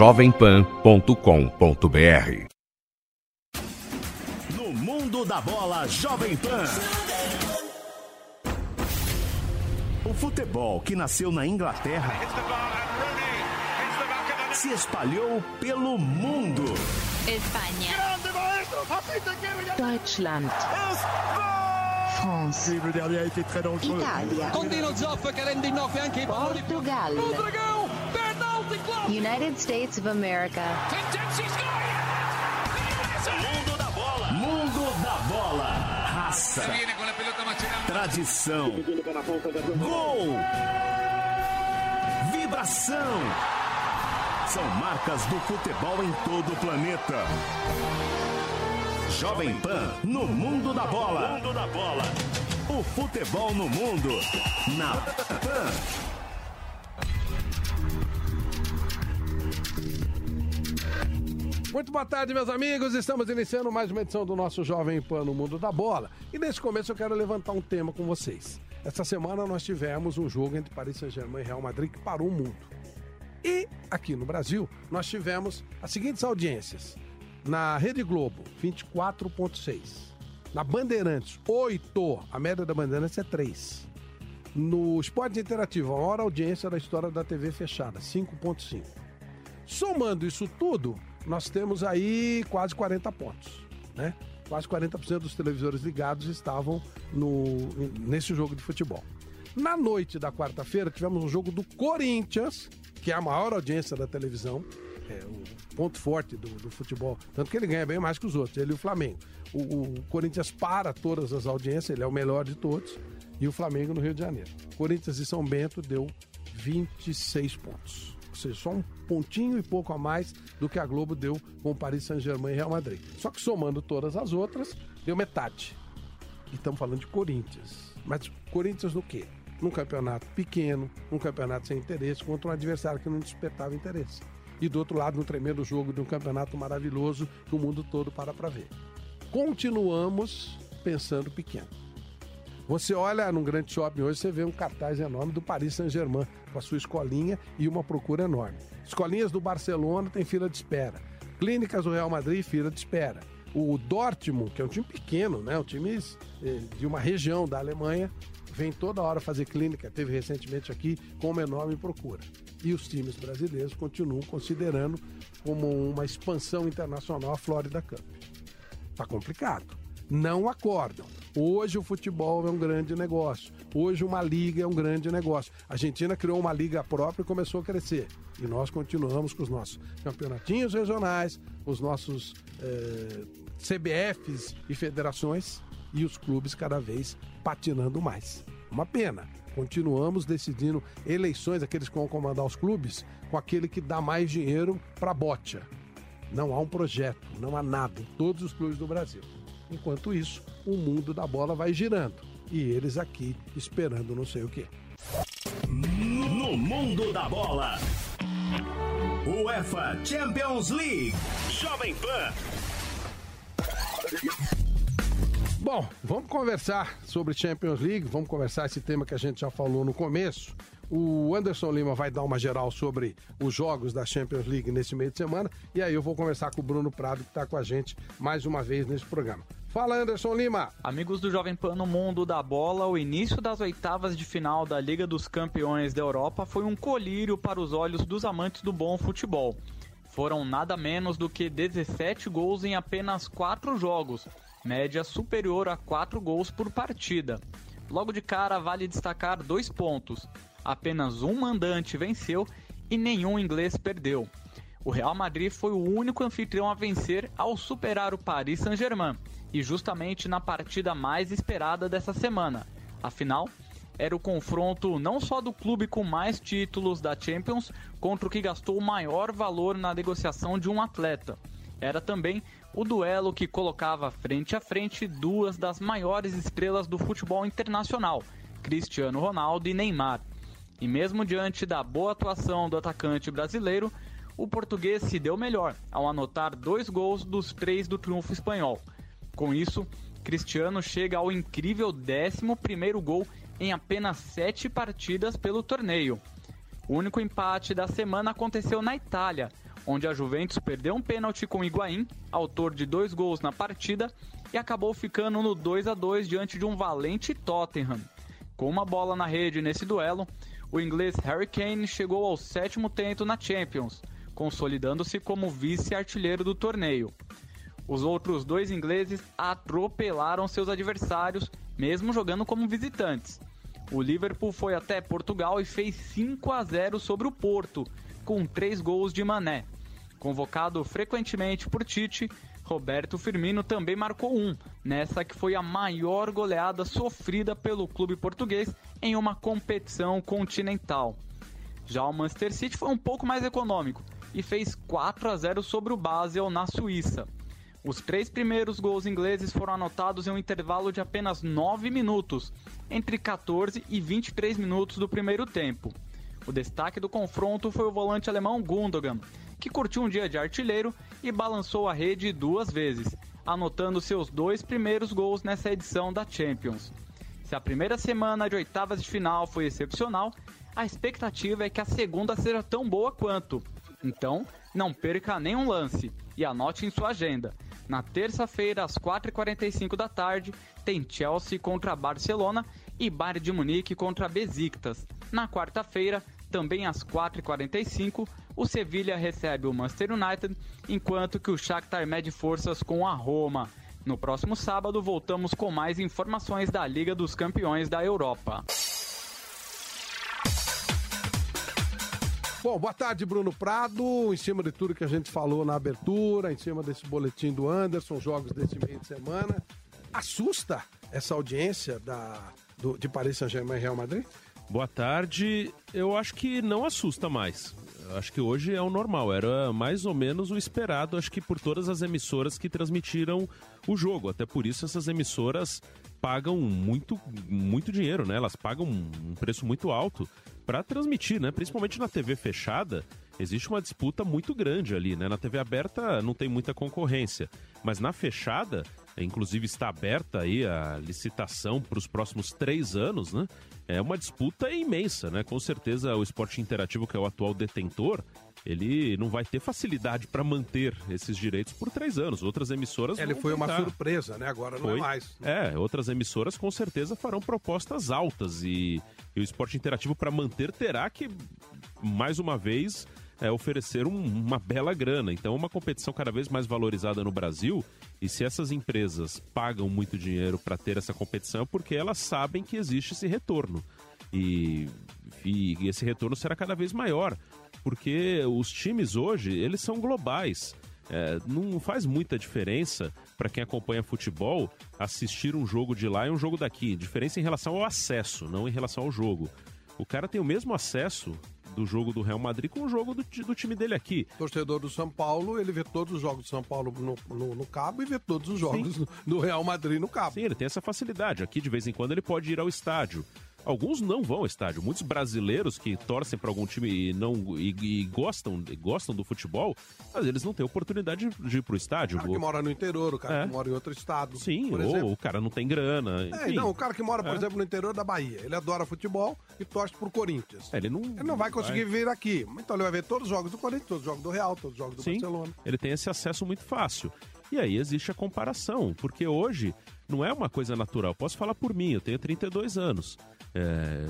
jovempan.com.br No mundo da bola Jovem Pan. O futebol que nasceu na Inglaterra se espalhou pelo mundo. Espanha. Deutschland. France. Italia. Contino Zoff che rende in nove anche i Portugal. United States of America. Mundo da bola. Mundo da bola. Raça. Tradição. Gol. Vibração. São marcas do futebol em todo o planeta. Jovem Pan no mundo da bola. Mundo da bola. O futebol no mundo. Na Pan. Muito boa tarde, meus amigos. Estamos iniciando mais uma edição do nosso Jovem Pan no Mundo da Bola. E nesse começo eu quero levantar um tema com vocês. Essa semana nós tivemos um jogo entre Paris Saint-Germain e Real Madrid que parou o mundo. E aqui no Brasil nós tivemos as seguintes audiências. Na Rede Globo, 24,6. Na Bandeirantes, 8. A média da Bandeirantes é 3. No Esporte Interativo, a maior audiência da história da TV fechada, 5,5. Somando isso tudo, nós temos aí quase 40 pontos, né? Quase 40% dos televisores ligados estavam no, nesse jogo de futebol. Na noite da quarta-feira, tivemos um jogo do Corinthians, que é a maior audiência da televisão, é o ponto forte do, do, futebol. Tanto que ele ganha bem mais que os outros, ele e o Flamengo. O, o, Corinthians para todas as audiências, ele é o melhor de todos, e o Flamengo no Rio de Janeiro. Corinthians e São Bento deu 26 pontos. Ou seja, só um pontinho e pouco a mais do que a Globo deu com Paris Saint-Germain e Real Madrid. Só que somando todas as outras, deu metade. E estamos falando de Corinthians. Mas Corinthians no quê? Num campeonato pequeno, num campeonato sem interesse, contra um adversário que não despertava interesse. E do outro lado, no tremendo jogo de um campeonato maravilhoso que o mundo todo para para ver. Continuamos pensando pequeno. Você olha num grande shopping hoje, você vê um cartaz enorme do Paris Saint-Germain, com a sua escolinha e uma procura enorme. Escolinhas do Barcelona tem fila de espera. Clínicas do Real Madrid, fila de espera. O Dortmund, que é um time pequeno, né? Um time eh, de uma região da Alemanha, vem toda hora fazer clínica, teve recentemente aqui, com uma enorme procura. E os times brasileiros continuam considerando como uma expansão internacional a Florida Cup. Tá complicado. Não acordam. Hoje o futebol é um grande negócio. Hoje uma liga é um grande negócio. A Argentina criou uma liga própria e começou a crescer. E nós continuamos com os nossos campeonatinhos regionais, os nossos eh, CBFs e federações e os clubes cada vez patinando mais. Uma pena. Continuamos decidindo eleições, aqueles que vão comandar os clubes, com aquele que dá mais dinheiro para bote. Não há um projeto, não há nada em todos os clubes do Brasil. Enquanto isso, o mundo da bola vai girando e eles aqui esperando não sei o quê. No mundo da bola. UEFA Champions League. Jovem Pan. Bom, vamos conversar sobre Champions League, vamos conversar esse tema que a gente já falou no começo. O Anderson Lima vai dar uma geral sobre os jogos da Champions League nesse meio de semana e aí eu vou conversar com o Bruno Prado que está com a gente mais uma vez nesse programa. Fala Anderson Lima. Amigos do Jovem Pan no mundo da bola, o início das oitavas de final da Liga dos Campeões da Europa foi um colírio para os olhos dos amantes do bom futebol. Foram nada menos do que 17 gols em apenas 4 jogos, média superior a 4 gols por partida. Logo de cara, vale destacar dois pontos: apenas um mandante venceu e nenhum inglês perdeu. O Real Madrid foi o único anfitrião a vencer ao superar o Paris Saint-Germain, e justamente na partida mais esperada dessa semana. Afinal, era o confronto não só do clube com mais títulos da Champions contra o que gastou o maior valor na negociação de um atleta. Era também o duelo que colocava frente a frente duas das maiores estrelas do futebol internacional, Cristiano Ronaldo e Neymar. E mesmo diante da boa atuação do atacante brasileiro, o português se deu melhor ao anotar dois gols dos três do triunfo espanhol. Com isso, Cristiano chega ao incrível 11 gol em apenas sete partidas pelo torneio. O único empate da semana aconteceu na Itália, onde a Juventus perdeu um pênalti com Higuaín, autor de dois gols na partida, e acabou ficando no 2 a 2 diante de um valente Tottenham. Com uma bola na rede nesse duelo, o inglês Harry Kane chegou ao sétimo tento na Champions, consolidando-se como vice-artilheiro do torneio. Os outros dois ingleses atropelaram seus adversários, mesmo jogando como visitantes. O Liverpool foi até Portugal e fez 5 a 0 sobre o Porto, com três gols de Mané. Convocado frequentemente por Tite, Roberto Firmino também marcou um, nessa que foi a maior goleada sofrida pelo clube português em uma competição continental. Já o Manchester City foi um pouco mais econômico e fez 4 a 0 sobre o Basel na Suíça. Os três primeiros gols ingleses foram anotados em um intervalo de apenas 9 minutos, entre 14 e 23 minutos do primeiro tempo. O destaque do confronto foi o volante alemão Gundogan, que curtiu um dia de artilheiro e balançou a rede duas vezes, anotando seus dois primeiros gols nessa edição da Champions. Se a primeira semana de oitavas de final foi excepcional, a expectativa é que a segunda seja tão boa quanto. Então, não perca nenhum lance e anote em sua agenda. Na terça-feira, às 4h45 da tarde, tem Chelsea contra Barcelona e Bayern de Munique contra Besiktas. Na quarta-feira, também às 4h45, o Sevilha recebe o Manchester United, enquanto que o Shakhtar mede forças com a Roma. No próximo sábado, voltamos com mais informações da Liga dos Campeões da Europa. Bom, boa tarde, Bruno Prado. Em cima de tudo que a gente falou na abertura, em cima desse boletim do Anderson, jogos desse meio de semana, assusta essa audiência da, do, de Paris Saint-Germain e Real Madrid? Boa tarde. Eu acho que não assusta mais. Eu acho que hoje é o normal. Era mais ou menos o esperado, acho que por todas as emissoras que transmitiram o jogo. Até por isso essas emissoras pagam muito, muito dinheiro, né? Elas pagam um preço muito alto para transmitir, né? Principalmente na TV fechada, existe uma disputa muito grande ali, né? Na TV aberta não tem muita concorrência, mas na fechada, inclusive está aberta aí a licitação para os próximos três anos, né? É uma disputa imensa, né? Com certeza o esporte interativo, que é o atual detentor, ele não vai ter facilidade para manter esses direitos por três anos. Outras emissoras. Ele foi tentar. uma surpresa, né? Agora não é foi. é mais. É, outras emissoras com certeza farão propostas altas e, e o esporte interativo, para manter, terá que, mais uma vez, é, oferecer um, uma bela grana. Então, é uma competição cada vez mais valorizada no Brasil. E se essas empresas pagam muito dinheiro para ter essa competição, é porque elas sabem que existe esse retorno. E, e, e esse retorno será cada vez maior porque os times hoje, eles são globais. É, não faz muita diferença para quem acompanha futebol assistir um jogo de lá e um jogo daqui. Diferença em relação ao acesso, não em relação ao jogo. O cara tem o mesmo acesso do jogo do Real Madrid com o jogo do, do time dele aqui. Torcedor do São Paulo, ele vê todos os jogos do São Paulo no, no, no cabo e vê todos os jogos do Real Madrid no cabo. Sim, ele tem essa facilidade. Aqui, de vez em quando, ele pode ir ao estádio. Alguns não vão ao estádio. Muitos brasileiros que torcem para algum time e não e, e, gostam, gostam do futebol, mas eles não têm oportunidade de ir pro estádio. O cara que mora no interior, o cara é. que mora em outro estado. Sim, ou exemplo. o cara não tem grana. É, não, o cara que mora, por é. exemplo, no interior da Bahia, ele adora futebol e torce pro Corinthians. É, ele não, ele não vai conseguir vai. vir aqui. Então ele vai ver todos os jogos do Corinthians, todos os jogos do Real, todos os jogos do Sim, Barcelona. Ele tem esse acesso muito fácil. E aí existe a comparação, porque hoje não é uma coisa natural. Posso falar por mim, eu tenho 32 anos. É,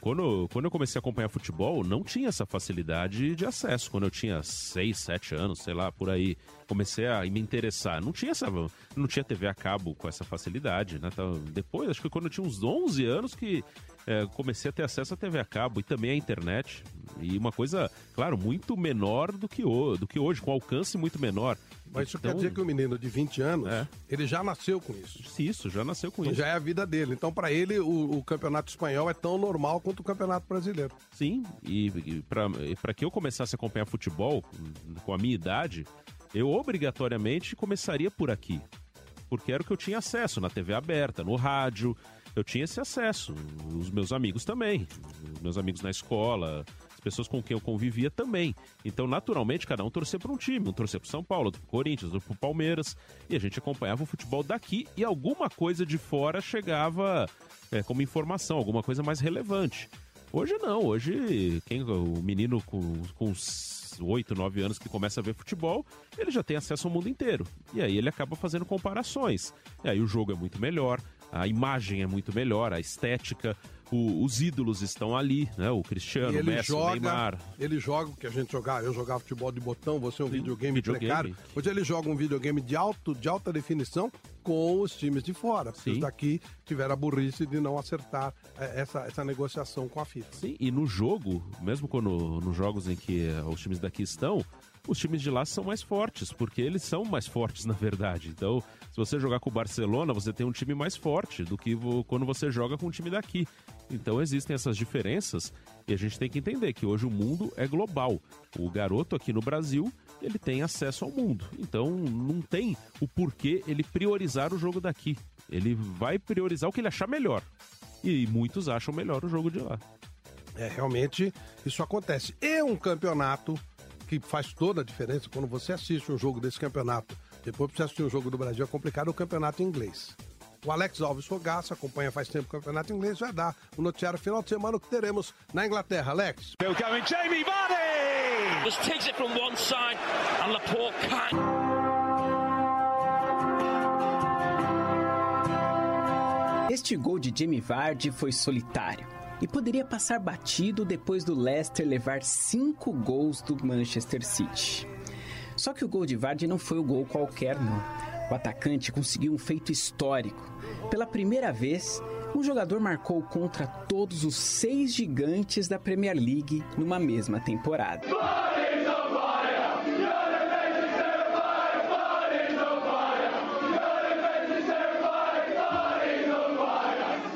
quando, quando eu comecei a acompanhar futebol, não tinha essa facilidade de acesso. Quando eu tinha 6, 7 anos, sei lá, por aí, comecei a me interessar. Não tinha essa, não tinha TV a cabo com essa facilidade, né? Então, depois, acho que quando eu tinha uns 11 anos que é, comecei a ter acesso à TV a cabo e também à internet. E uma coisa, claro, muito menor do que, o, do que hoje, com alcance muito menor. Mas isso Então, quer dizer que o menino de 20 anos, É. ele já nasceu com isso. Isso, já nasceu com isso. Já é a vida dele. Então, para ele, o, o campeonato espanhol é tão normal quanto o campeonato brasileiro. Sim, e, e para que eu começasse a acompanhar futebol hum, com a minha idade, eu obrigatoriamente começaria por aqui. Porque era o que eu tinha acesso na TV aberta, no rádio, eu tinha esse acesso. Os meus amigos também, os meus amigos na escola, pessoas com quem eu convivia também. Então, naturalmente, cada um torcia para um time, um torcia para São Paulo, outro pro Corinthians, outro pro Palmeiras, e a gente acompanhava o futebol daqui e alguma coisa de fora chegava é, como informação, alguma coisa mais relevante. Hoje não, hoje quem o menino com, com uns 8, 9 anos que começa a ver futebol, ele já tem acesso ao mundo inteiro. E aí ele acaba fazendo comparações. E aí o jogo é muito melhor, a imagem é muito melhor, a estética, o- os ídolos estão ali, né? O Cristiano, E o ele Messi, o joga, Neymar. ele joga o que a gente jogava. Eu jogava futebol de botão, você é um videogame, videogame. precário. Hoje ele joga um videogame de, alto, de alta definição com os times de fora. Sim. os daqui tiveram a burrice de não acertar eh, essa, essa negociação com a FIFA. Sim, e no jogo, mesmo quando nos jogos em que eh, os times daqui estão, os times de lá são mais fortes, porque eles são mais fortes, na verdade. Então, se você jogar com o Barcelona, você tem um time mais forte do que quando você joga com o time daqui. Então, existem essas diferenças e a gente tem que entender que hoje o mundo é global. O garoto aqui no Brasil, ele tem acesso ao mundo. Então, não tem o porquê ele priorizar o jogo daqui. Ele vai priorizar o que ele achar melhor. E muitos acham melhor o jogo de lá. É, realmente isso acontece. E um campeonato que faz toda a diferença quando você assiste um jogo desse campeonato. Depois pra você assistir um jogo do Brasil é complicado, o campeonato inglês. O Alex Alves Fogaça acompanha faz tempo o campeonato inglês, vai dar o noticiário final de semana que teremos na Inglaterra. Alex. Going, Jamie Vardy! Just takes it from one side, and Laporte can't. Este gol de Jamie Vardy foi solitário e poderia passar batido depois do Leicester levar cinco gols do Manchester City. Só que o gol de Vardy não foi o gol qualquer, não. O atacante conseguiu um feito histórico. Pela primeira vez, um jogador marcou contra todos os seis gigantes da Premier League numa mesma temporada.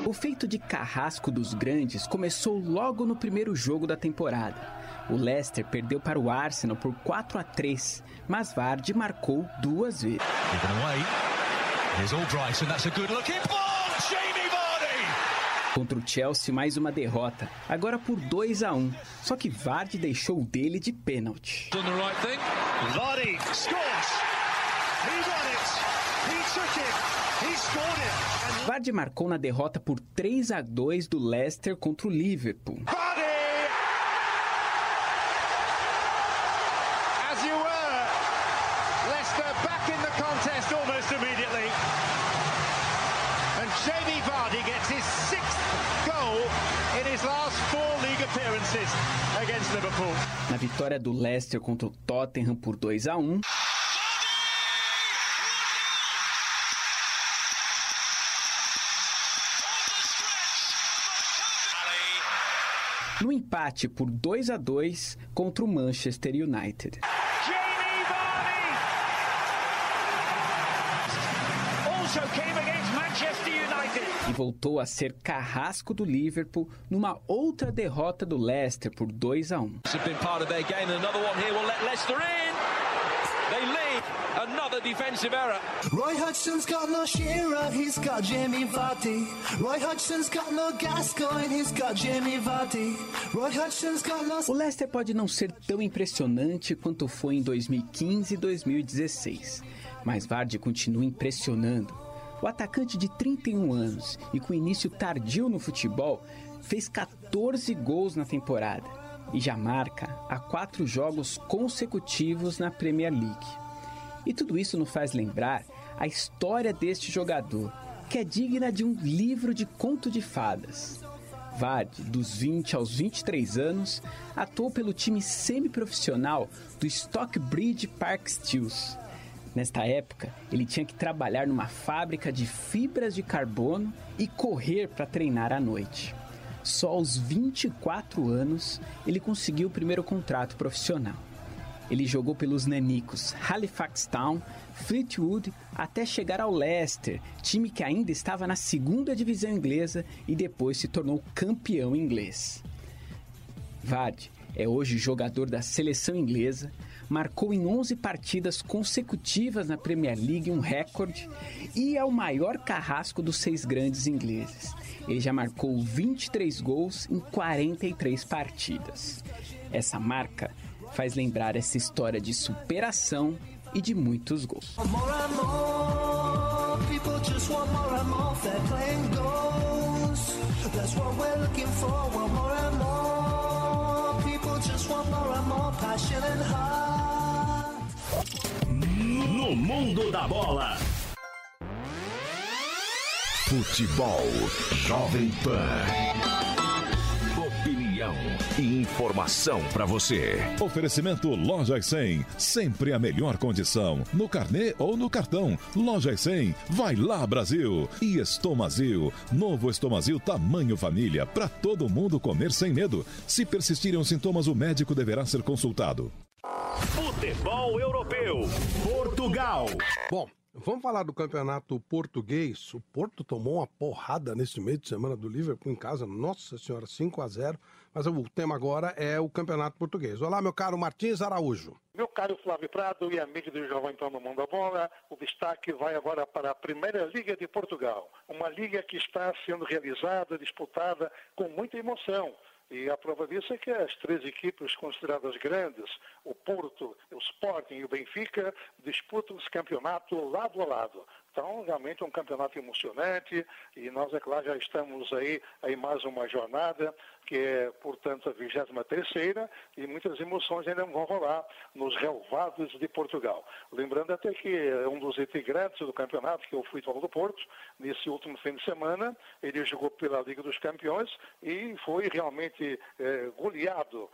O feito de carrasco dos grandes começou logo no primeiro jogo da temporada. O Leicester perdeu para o Arsenal por 4 a 3, mas Vardy marcou duas vezes. Contra o Chelsea, mais uma derrota, agora por 2 a 1. Só que Vardy deixou o dele de pênalti. Vardy marcou na derrota por 3 a 2 do Leicester contra o Liverpool. Na vitória do Leicester contra o Tottenham por 2 a 1, no empate por 2 a 2 contra o Manchester United. Also came United. E voltou a ser carrasco do Liverpool numa outra derrota do Leicester por 2 a 1. Have been part of their game, and another one here will let Leicester in. They lead. Another defensive error. Roy Hodgson's got no Shearer, he's got Jamie Vardy. Roy Hodgson's got no Gascoigne, he's got Jamie Vardy. Roy Hodgson's got no. O Leicester pode não ser tão impressionante quanto foi em 2015 e 2016, mas Vardy continua impressionando. O atacante de 31 anos e com início tardio no futebol fez 14 gols na temporada e já marca há quatro jogos consecutivos na Premier League. E tudo isso nos faz lembrar a história deste jogador, que é digna de um livro de conto de fadas. Vardy, dos 20 aos 23 anos, atuou pelo time semiprofissional do Stockbridge Park Steels. Nesta época, ele tinha que trabalhar numa fábrica de fibras de carbono e correr para treinar à noite. Só aos 24 anos ele conseguiu o primeiro contrato profissional. Ele jogou pelos nanicos Halifax Town, Fleetwood, até chegar ao Leicester, time que ainda estava na segunda divisão inglesa e depois se tornou campeão inglês. Vardy é hoje jogador da seleção inglesa, marcou em 11 partidas consecutivas na Premier League um recorde e é o maior carrasco dos seis grandes ingleses. Ele já marcou 23 gols em 43 partidas. Essa marca faz lembrar essa história de superação e de muitos gols. That's what we're looking for. Want more and more No mundo da bola. Futebol Jovem Pan. E informação para você. Oferecimento Lojas 100, sempre a melhor condição. No carnê ou no cartão. Lojas 100, vai lá Brasil. E Estomazil, novo Estomazil tamanho família, para todo mundo comer sem medo. Se persistirem os sintomas, o médico deverá ser consultado. Futebol europeu. Portugal. Bom, vamos falar do campeonato português. O Porto tomou uma porrada neste meio de semana do Liverpool em casa. Nossa Senhora, 5 a 0 Mas o tema agora é o campeonato português. Olá, meu caro Martins Araújo. Meu caro Flávio Prado e amigo do Jovem Pan no Mundo da Bola, o destaque vai agora para a Primeira Liga de Portugal. Uma liga que está sendo realizada, disputada com muita emoção. E a prova disso é que as três equipes consideradas grandes, o Porto, o Sporting e o Benfica, disputam esse campeonato lado a lado. Então, realmente é um campeonato emocionante e nós, é claro, já estamos aí em mais uma jornada, que é, portanto, a 23ª e muitas emoções ainda vão rolar nos relevados de Portugal. Lembrando até que um dos integrantes do campeonato, que é o Futebol do Porto, nesse último fim de semana, ele jogou pela Liga dos Campeões e foi realmente eh, goleado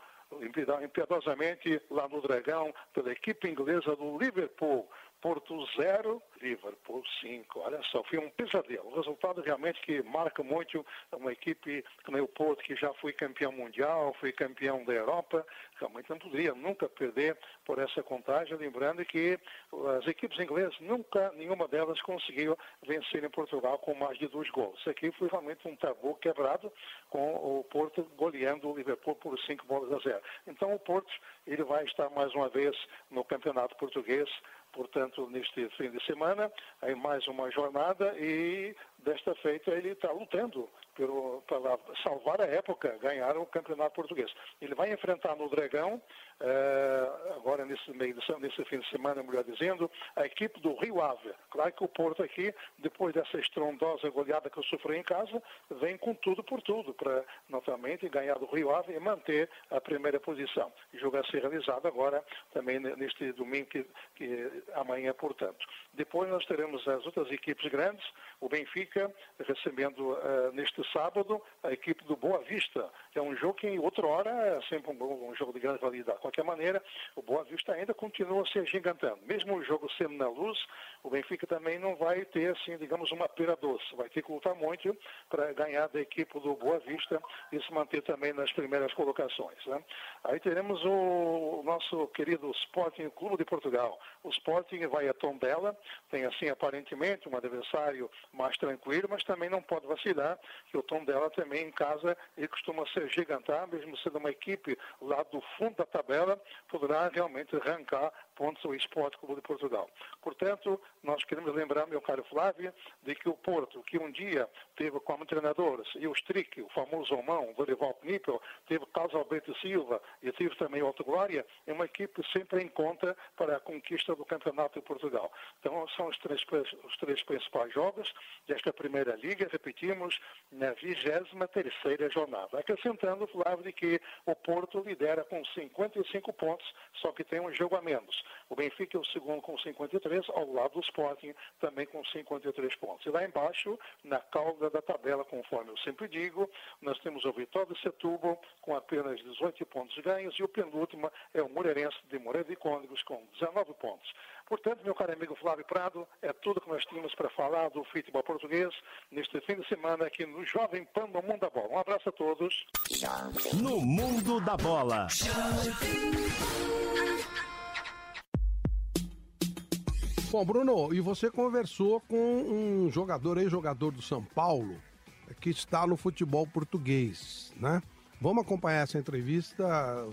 impiedosamente lá no Dragão pela equipe inglesa do Liverpool. Porto 0, Liverpool 5. Olha só, foi um pesadelo. O resultado realmente que marca muito uma equipe como o Porto, que já foi campeão mundial, foi campeão da Europa, realmente não poderia nunca perder por essa contagem. Lembrando que as equipes inglesas, nunca, nenhuma delas conseguiu vencer em Portugal com mais de dois gols. Isso aqui foi realmente um tabu quebrado com o Porto goleando o Liverpool por cinco bolas a zero. Então o Porto ele vai estar mais uma vez no Campeonato Português portanto, neste fim de semana, em mais uma jornada e desta feita ele está lutando para salvar a época, ganhar o campeonato português. Ele vai enfrentar no Dragão, eh, agora nesse, meio de, nesse fim de semana, melhor dizendo, a equipe do Rio Ave. Claro que o Porto aqui, depois dessa estrondosa goleada que eu sofri em casa, vem com tudo por tudo para, novamente, ganhar do Rio Ave e manter a primeira posição. O jogo a ser realizado agora, também neste domingo, que, que amanhã, portanto. Depois nós teremos as outras equipes grandes, o Benfica recebendo uh, neste sábado a equipe do Boa Vista. É um jogo que, em outra hora, é sempre um, um jogo de grande validade. De qualquer maneira, o Boa Vista ainda continua se agigantando. Mesmo o jogo sendo na luz, o Benfica também não vai ter, assim, digamos, uma pera doce. Vai ter que lutar muito para ganhar da equipe do Boa Vista e se manter também nas primeiras colocações. Né? Aí teremos o nosso querido Sporting Clube de Portugal. O Sporting vai a Tondela, tem, assim, aparentemente, um adversário mais tranquilo, mas também não pode vacilar, que o Tondela também em casa, ele costuma ser gigantar, mesmo sendo uma equipe lá do fundo da tabela, poderá realmente arrancar pontos ao Esporte Clube de Portugal. Portanto, nós queremos lembrar, meu caro Flávio, de que o Porto, que um dia teve como treinadores e o Strick, o famoso Omão, o Dorival Knipel, teve Carlos Alberto Silva e teve também o Alto Glória, é uma equipe sempre em conta para a conquista do Campeonato de Portugal. Então, são os três, os três principais jogos desta primeira liga, repetimos, na 23ª jornada. Acrescentando, Flávio, de que o Porto lidera com 55 pontos, só que tem um jogo a menos. O Benfica é o segundo com 53, ao lado do Sporting também com 53 pontos. E lá embaixo, na cauda da tabela, conforme eu sempre digo, nós temos o Vitória de Setúbal com apenas 18 pontos ganhos e o penúltimo é o Moreirense de Moreira de Cônegos com 19 pontos. Portanto, meu caro amigo Flávio Prado, é tudo que nós tínhamos para falar do futebol português neste fim de semana aqui no Jovem Pan no Mundo da Bola. Um abraço a todos. No Mundo da Bola. Bom, Bruno, e você conversou com um jogador, ex-jogador do São Paulo, que está no futebol português, né? Vamos acompanhar essa entrevista,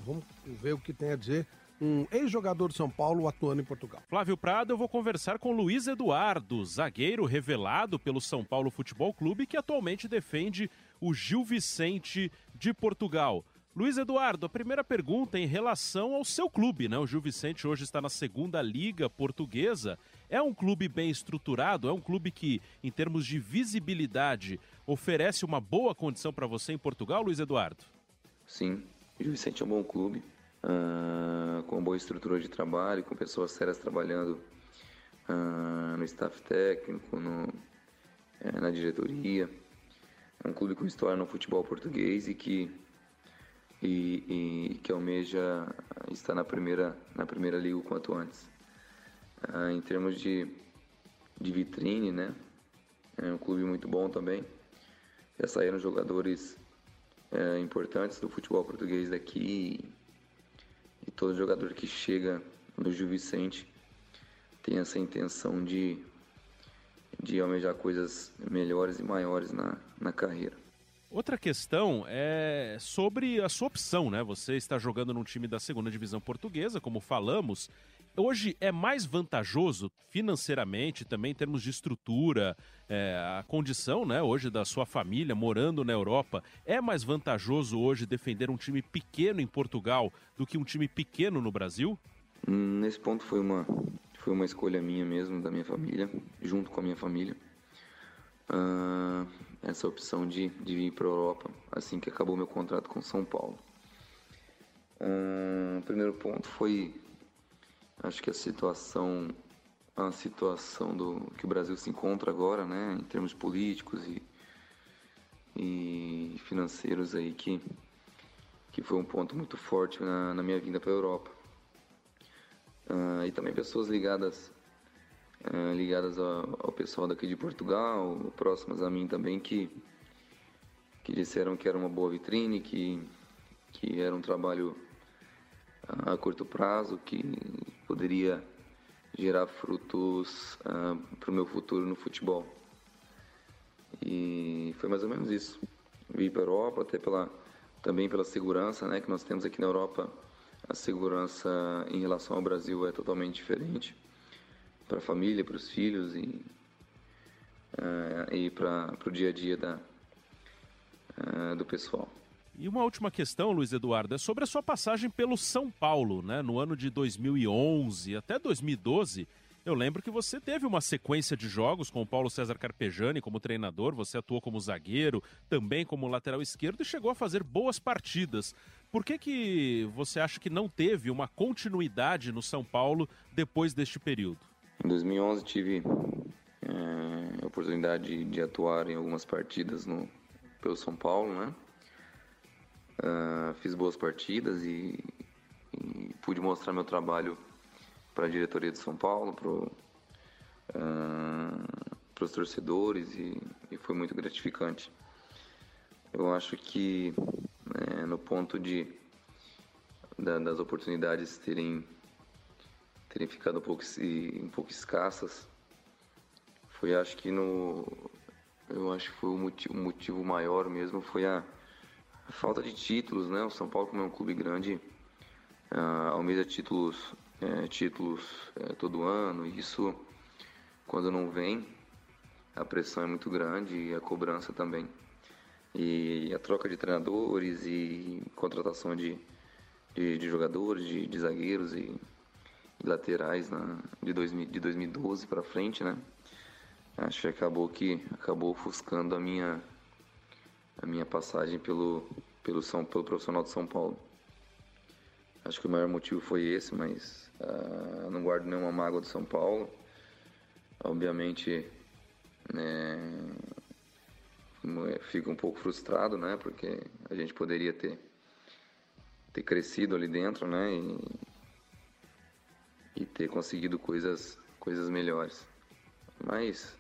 vamos ver o que tem a dizer um ex-jogador de São Paulo atuando em Portugal. Flávio Prado, eu vou conversar com Luiz Eduardo, zagueiro revelado pelo São Paulo Futebol Clube, que atualmente defende o Gil Vicente de Portugal. Luiz Eduardo, a primeira pergunta em relação ao seu clube, né? O Gil Vicente hoje está na segunda liga portuguesa. É um clube bem estruturado? É um clube que, em termos de visibilidade, oferece uma boa condição para você em Portugal, Luiz Eduardo? Sim, o Gil Vicente é um bom clube, uh, com boa estrutura de trabalho, com pessoas sérias trabalhando uh, no staff técnico, no, uh, na diretoria. É um clube com história no futebol português e que e, e que almeja estar na primeira, na primeira liga o quanto antes. Ah, em termos de, de vitrine, né? É um clube muito bom também. Já saíram jogadores é, importantes do futebol português daqui e, e todo jogador que chega no Gil Vicente tem essa intenção de, de almejar coisas melhores e maiores na, na carreira. Outra questão é sobre a sua opção, né? Você está jogando num time da segunda divisão portuguesa, como falamos. Hoje é mais vantajoso financeiramente, também em termos de estrutura, é, a condição, né? Hoje da sua família morando na Europa, é mais vantajoso hoje defender um time pequeno em Portugal do que um time pequeno no Brasil? Nesse ponto foi uma foi uma escolha minha mesmo, da minha família, junto com a minha família uh, essa opção de, de vir para a Europa assim que acabou meu contrato com São Paulo. Uh, o primeiro ponto foi, acho que a situação, a situação do que o Brasil se encontra agora, né, em termos políticos e, e financeiros aí que que foi um ponto muito forte na, na minha vinda para a Europa. Uh, e também pessoas ligadas ligadas ao, pessoal daqui de Portugal, próximas a mim também, que, que disseram que era uma boa vitrine, que, que era um trabalho a curto prazo, que poderia gerar frutos uh, para o meu futuro no futebol. E foi mais ou menos isso. Vim para a Europa, até pela, também pela segurança né, que nós temos aqui na Europa. A segurança em relação ao Brasil é totalmente diferente para a família, para os filhos e, uh, e para o dia a dia da, uh, do pessoal. E uma última questão, Luiz Eduardo, é sobre a sua passagem pelo São Paulo, né? No ano de 2011 até 2012, eu lembro que você teve uma sequência de jogos com o Paulo César Carpegiani como treinador, você atuou como zagueiro, também como lateral esquerdo e chegou a fazer boas partidas. Por que, que você acha que não teve uma continuidade no São Paulo depois deste período? Em 2011 tive é, a oportunidade de, de, atuar em algumas partidas no, pelo São Paulo, né? Uh, fiz boas partidas e, e, pude mostrar meu trabalho para a diretoria de São Paulo, para uh, os torcedores e, e, foi muito gratificante. Eu acho que é, no ponto de da, das oportunidades terem terem ficado um pouco, um pouco escassas. Foi, acho que no. Eu acho que foi o motivo, o motivo maior mesmo foi a, a, falta de títulos, né? O São Paulo, como é um clube grande, uh, almeja títulos, é, títulos é, todo ano. E isso, quando não vem, a pressão é muito grande e a cobrança também. E a troca de treinadores e contratação de, de, de jogadores, de, de zagueiros e laterais na, de, 2000, de 2012 para frente, né? Acho que acabou que acabou ofuscando a minha a minha passagem pelo pelo São pelo profissional de São Paulo. Acho que o maior motivo foi esse, mas uh, não guardo nenhuma mágoa do São Paulo. Obviamente, né, fico um pouco frustrado, né? Porque a gente poderia ter ter crescido ali dentro, né? E, e ter conseguido coisas, coisas melhores. Mas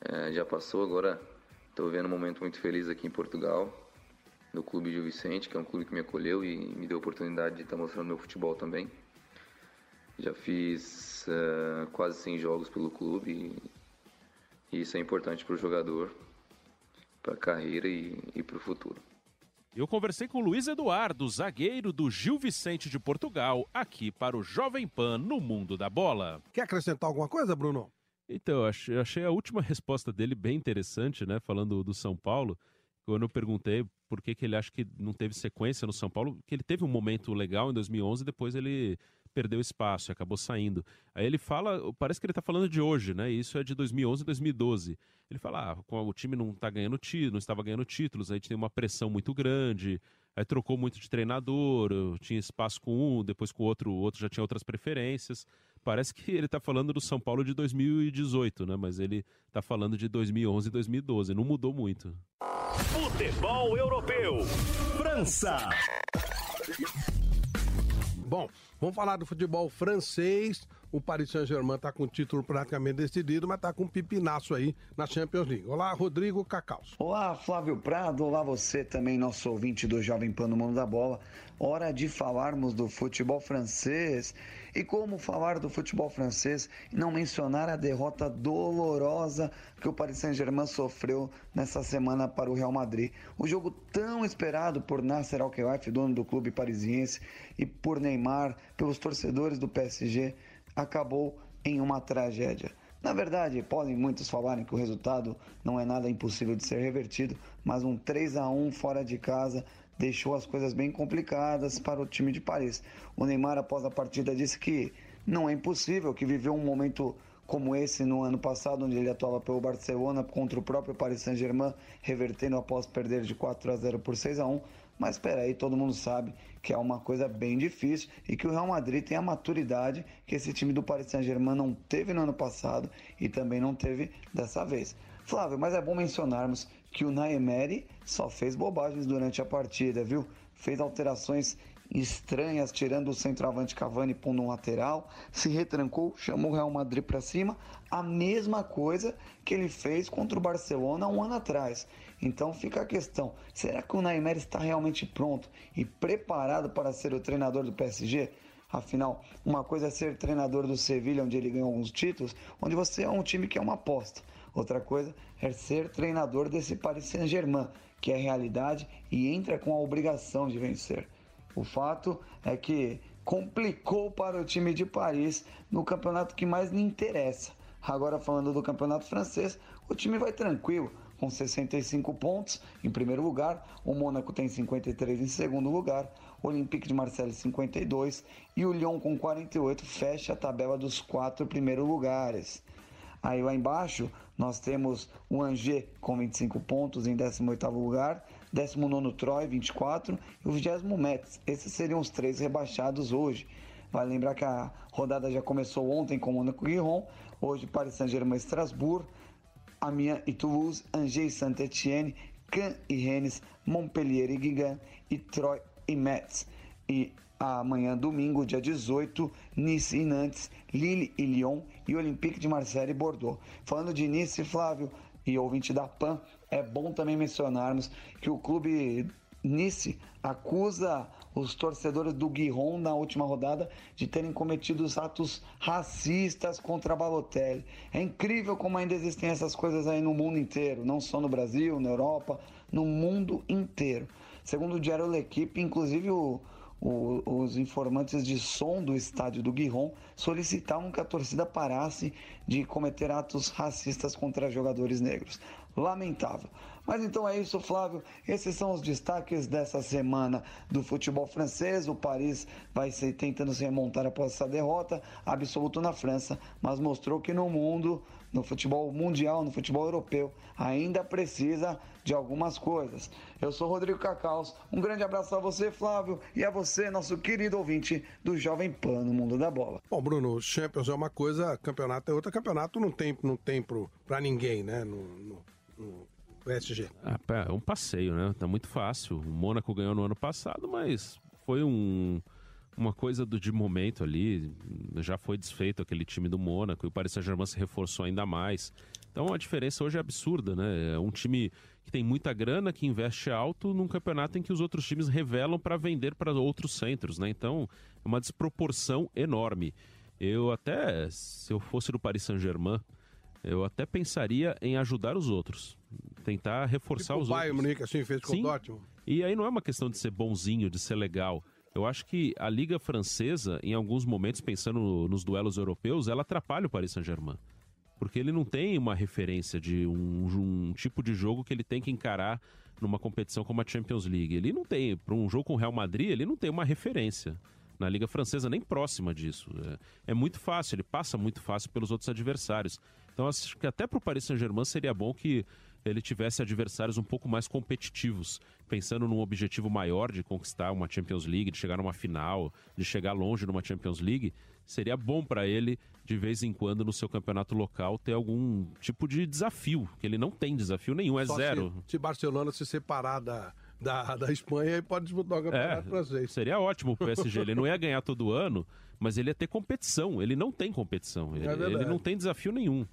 é, já passou, agora estou vendo um momento muito feliz aqui em Portugal, no Clube Gil Vicente, que é um clube que me acolheu e me deu a oportunidade de estar mostrando meu futebol também. Já fiz é, quase 100 jogos pelo clube e, e isso é importante para o jogador, para a carreira e, e para o futuro. Eu conversei com o Luiz Eduardo, zagueiro do Gil Vicente de Portugal, aqui para o Jovem Pan no Mundo da Bola. Quer acrescentar alguma coisa, Bruno? Então, eu achei, a última resposta dele bem interessante, né? Falando do São Paulo. Quando eu perguntei por que, que ele acha que não teve sequência no São Paulo, que ele teve um momento legal em 2011, depois ele perdeu espaço e acabou saindo. Aí ele fala, parece que ele está falando de hoje, né? Isso é de 2011 e 2012. Ele fala, ah, o time não tá ganhando título, não estava ganhando títulos, aí tem uma pressão muito grande, aí trocou muito de treinador, tinha espaço com um, depois com o outro, o outro já tinha outras preferências. Parece que ele está falando do São Paulo de 2018, né? Mas ele está falando de 2011 e 2012, não mudou muito. Futebol Europeu. França. Bom, vamos falar do futebol francês. O Paris Saint-Germain está com o título praticamente decidido, mas está com um pipinaço aí na Champions League. Olá, Rodrigo Cacaus. Olá, Flávio Prado. Olá, você também, nosso ouvinte do Jovem Pan no Mundo da Bola. Hora de falarmos do futebol francês. E como falar do futebol francês e não mencionar a derrota dolorosa que o Paris Saint-Germain sofreu nessa semana para o Real Madrid. O jogo tão esperado por Nasser Al-Khelaifi, dono do clube parisiense, e por Neymar, pelos torcedores do PSG, acabou em uma tragédia. Na verdade, podem muitos falarem que o resultado não é nada impossível de ser revertido, mas um 3 a 1 fora de casa deixou as coisas bem complicadas para o time de Paris. O Neymar, após a partida, disse que não é impossível, que viveu um momento como esse no ano passado, onde ele atuava pelo Barcelona contra o próprio Paris Saint-Germain, revertendo após perder de 4 a 0 por 6 a 1. Mas espera aí, todo mundo sabe que é uma coisa bem difícil e que o Real Madrid tem a maturidade que esse time do Paris Saint-Germain não teve no ano passado e também não teve dessa vez. Flávio, mas é bom mencionarmos que o Naemeri só fez bobagens durante a partida, viu? Fez alterações estranhas, tirando o centroavante Cavani pondo um lateral, se retrancou, chamou o Real Madrid para cima, a mesma coisa que ele fez contra o Barcelona um ano atrás. Então fica a questão: será que o Neymar está realmente pronto e preparado para ser o treinador do PSG? Afinal, uma coisa é ser treinador do Sevilha, onde ele ganhou alguns títulos, onde você é um time que é uma aposta. Outra coisa é ser treinador desse Paris Saint-Germain, que é realidade e entra com a obrigação de vencer. O fato é que complicou para o time de Paris no campeonato que mais lhe interessa. Agora falando do campeonato francês, o time vai tranquilo, com 65 pontos em primeiro lugar, o Mônaco tem 53 em segundo lugar, o Olympique de Marseille 52 e o Lyon com 48 fecha a tabela dos quatro primeiros lugares. Aí lá embaixo nós temos o Angers com 25 pontos em 18º lugar, 19 Troy 24 e o 20 Metz. Esses seriam os três rebaixados hoje. Vale lembrar que a rodada já começou ontem com Monaco Guiron, hoje Paris Saint-Germain Strasbourg, Amiens e Toulouse, Angers e Saint-Etienne, Caen e Rennes, Montpellier e Guingamp e Troy e Metz. E amanhã, domingo, dia 18, Nice e Nantes, Lille e Lyon e Olympique de Marseille e Bordeaux. Falando de Nice, Flávio e ouvinte da PAN, é bom também mencionarmos que o clube Nice acusa os torcedores do Guiron na última rodada de terem cometido atos racistas contra Balotelli. É incrível como ainda existem essas coisas aí no mundo inteiro, não só no Brasil, na Europa, no mundo inteiro. Segundo o Diário L'Equipe, inclusive o, os informantes de som do estádio do Guiron solicitavam que a torcida parasse de cometer atos racistas contra jogadores negros. Lamentável. Mas então é isso, Flávio. Esses são os destaques dessa semana do futebol francês. O Paris vai ser tentando se remontar após essa derrota absoluta na França, mas mostrou que no mundo, no futebol mundial, no futebol europeu, ainda precisa de algumas coisas. Eu sou Rodrigo Cacaus. Um grande abraço a você, Flávio, e a você, nosso querido ouvinte do Jovem Pan no Mundo da Bola. Bom, Bruno, Champions é uma coisa, campeonato é outra. Campeonato não tem, não tem pro, pra ninguém, né? No, no, no PSG. Pá, é um passeio, né? Tá muito fácil. O Mônaco ganhou no ano passado, mas foi um, uma coisa do de momento ali. Já foi desfeito aquele time do Mônaco e o Paris Saint-Germain se reforçou ainda mais. Então a diferença hoje é absurda, né? É um time que tem muita grana, que investe alto num campeonato em que os outros times revelam para vender para outros centros, né? Então é uma desproporção enorme. Eu até, se eu fosse do Paris Saint-Germain, eu até pensaria em ajudar os outros. Tentar reforçar Tipo os o Bayern outros. Munique, assim, fez com o Sim. Dortmund. E aí não é uma questão de ser bonzinho, de ser legal. Eu acho que a Liga Francesa, em alguns momentos, pensando no- nos duelos europeus, ela atrapalha o Paris Saint-Germain. Porque ele não tem uma referência de um, um tipo de jogo que ele tem que encarar numa competição como a Champions League. Ele não tem, para um jogo com o Real Madrid, ele não tem uma referência na Liga Francesa, nem próxima disso. É, é muito fácil, ele passa muito fácil pelos outros adversários. Então acho que até para o Paris Saint-Germain seria bom que ele tivesse adversários um pouco mais competitivos, pensando num objetivo maior de conquistar uma Champions League, de chegar numa final, de chegar longe numa Champions League, seria bom para ele de vez em quando no seu campeonato local ter algum tipo de desafio, que ele não tem desafio nenhum, é Só zero. Se, se Barcelona se separar da, da, da Espanha, ele pode disputar o campeonato francês. Seria ótimo o PSG. Ele não ia ganhar todo ano, mas ele ia ter competição. Ele não tem competição. Ele, É ele não tem desafio nenhum.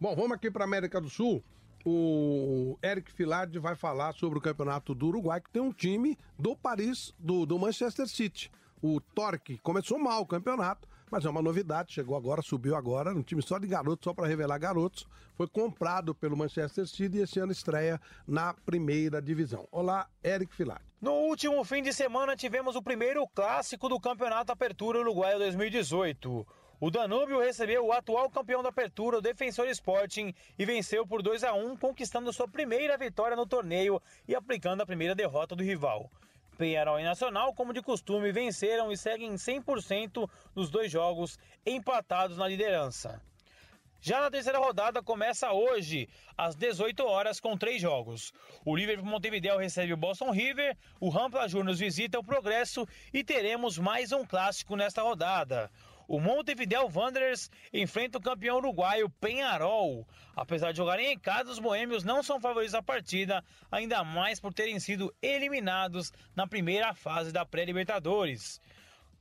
Bom, vamos aqui para América do Sul. O Eric Filardi vai falar sobre o campeonato do Uruguai, que tem um time do Paris, do, do Manchester City. O Torque começou mal o campeonato, mas é uma novidade, chegou agora, subiu agora, um time só de garotos, só para revelar garotos. Foi comprado pelo Manchester City e esse ano estreia na primeira divisão. Olá, Eric Filardi. No último fim de semana tivemos o primeiro clássico do Campeonato Apertura Uruguaio 2018. O Danúbio recebeu o atual campeão da Apertura, o Defensor Sporting, e venceu por 2 a 1, conquistando sua primeira vitória no torneio e aplicando a primeira derrota do rival. Penharol e Nacional, como de costume, venceram e seguem 100% nos dois jogos, empatados na liderança. Já na terceira rodada começa hoje, às 18 horas, com três jogos. O Liverpool Montevideo recebe o Boston River, o Rampla Juniors visita o Progresso e teremos mais um clássico nesta rodada. O Montevideo Wanderers enfrenta o campeão uruguaio Penharol. Apesar de jogarem em casa, os boêmios não são favoritos à partida, ainda mais por terem sido eliminados na primeira fase da pré-Libertadores.